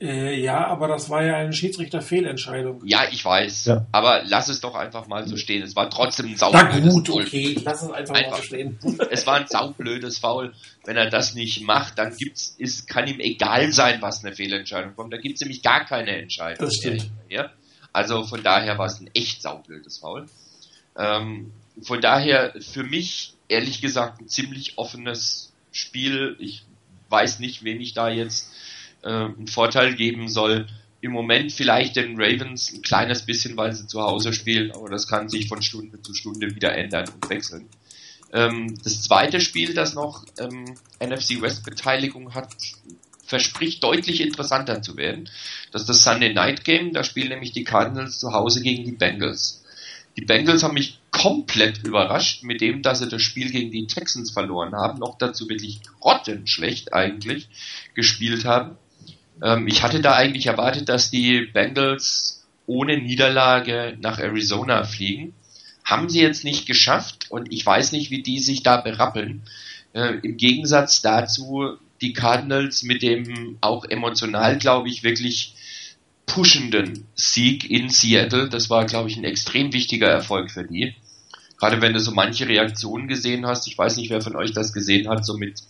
Äh, ja, aber das war ja eine Schiedsrichter-Fehlentscheidung. Ja, ich weiß. Ja. Aber lass es doch einfach mal so stehen. Es war trotzdem ein saublödes Na gut, okay. Lass es einfach, einfach mal so stehen. Es war ein saublödes Foul. Wenn er das nicht macht, dann gibt's, ist, kann ihm egal sein, was eine Fehlentscheidung kommt. Da gibt's nämlich gar keine Entscheidung. Das stimmt. Ja? Also von daher war es ein echt saublödes Foul. Ähm, von daher für mich, ehrlich gesagt, ein ziemlich offenes Spiel. Ich weiß nicht, wen ich da jetzt äh, einen Vorteil geben soll. Im Moment vielleicht den Ravens ein kleines bisschen, weil sie zu Hause spielen, aber das kann sich von Stunde zu Stunde wieder ändern und wechseln. Ähm, das zweite Spiel, das noch ähm, NFC West Beteiligung hat, verspricht deutlich interessanter zu werden. Das ist das Sunday Night Game, da spielen nämlich die Cardinals zu Hause gegen die Bengals. Die Bengals haben mich komplett überrascht mit dem, dass sie das Spiel gegen die Texans verloren haben, noch dazu wirklich grottenschlecht eigentlich gespielt haben. Ähm, ich hatte da eigentlich erwartet, dass die Bengals ohne Niederlage nach Arizona fliegen. Haben sie jetzt nicht geschafft und ich weiß nicht, wie die sich da berappeln. Äh, Im Gegensatz dazu die Cardinals mit dem auch emotional, glaube ich, wirklich pushenden Sieg in Seattle. Das war, glaube ich, ein extrem wichtiger Erfolg für die. Gerade wenn du so manche Reaktionen gesehen hast, ich weiß nicht, wer von euch das gesehen hat, so mit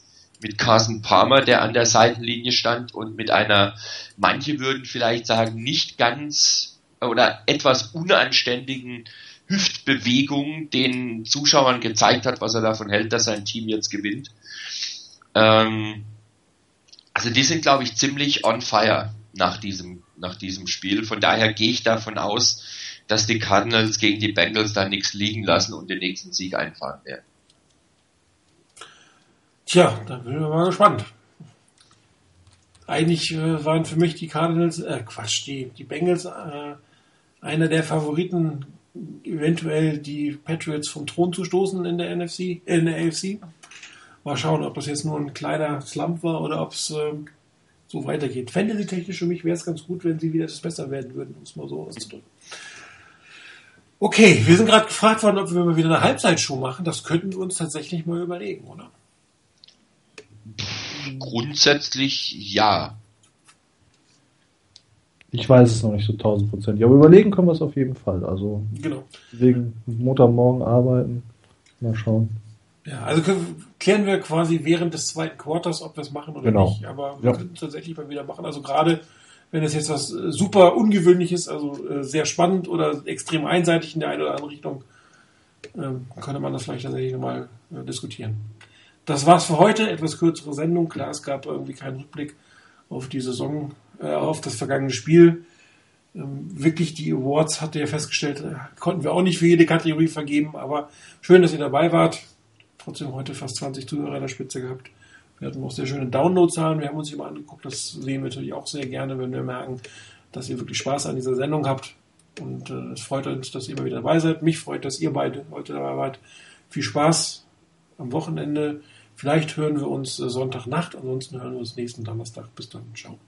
mit Carson Palmer, der an der Seitenlinie stand und mit einer, manche würden vielleicht sagen, nicht ganz oder etwas unanständigen Hüftbewegung den Zuschauern gezeigt hat, was er davon hält, dass sein Team jetzt gewinnt. Ähm, also die sind, glaube ich, ziemlich on fire nach diesem, nach diesem Spiel. Von daher gehe ich davon aus, dass die Cardinals gegen die Bengals da nichts liegen lassen und den nächsten Sieg einfahren werden. Tja, da bin ich mal gespannt. Eigentlich äh, waren für mich die Cardinals, äh, Quatsch, die, die Bengals äh, einer der Favoriten, eventuell die Patriots vom Thron zu stoßen in der NFC, äh, in der AFC. Mal schauen, ob das jetzt nur ein kleiner Slump war oder ob es äh, so weitergeht. Fantasy-technisch für mich wäre es ganz gut, wenn sie wieder etwas besser werden würden, um es mal so auszudrücken. Okay, wir sind gerade gefragt worden, ob wir mal wieder eine Halbzeitshow machen. Das könnten wir uns tatsächlich mal überlegen, oder? Grundsätzlich ja. Ich weiß es noch nicht so tausendprozentig, aber überlegen können wir es auf jeden Fall. Also genau. wegen Montagmorgen arbeiten, mal schauen. Ja, also können, klären wir quasi während des zweiten Quarters, ob wir es machen oder genau. nicht. Aber wir ja. können es tatsächlich mal wieder machen. Also gerade wenn es jetzt was äh, super Ungewöhnliches, also äh, sehr spannend oder extrem einseitig in der einen oder anderen Richtung, äh, könnte man das vielleicht tatsächlich nochmal äh, diskutieren. Das war's für heute. Etwas kürzere Sendung. Klar, es gab irgendwie keinen Rückblick auf die Saison, äh, auf das vergangene Spiel. Ähm, wirklich die Awards, hatte ja festgestellt, äh, konnten wir auch nicht für jede Kategorie vergeben, aber schön, dass ihr dabei wart. Trotzdem heute fast 20 Zuhörer an der Spitze gehabt. Wir hatten auch sehr schöne Downloadzahlen. Wir haben uns mal angeguckt. Das sehen wir natürlich auch sehr gerne, wenn wir merken, dass ihr wirklich Spaß an dieser Sendung habt. Und äh, es freut uns, dass ihr immer wieder dabei seid. Mich freut, dass ihr beide heute dabei wart. Viel Spaß am Wochenende. Vielleicht hören wir uns äh, Sonntagnacht, ansonsten hören wir uns nächsten Donnerstag. Bis dann. Ciao.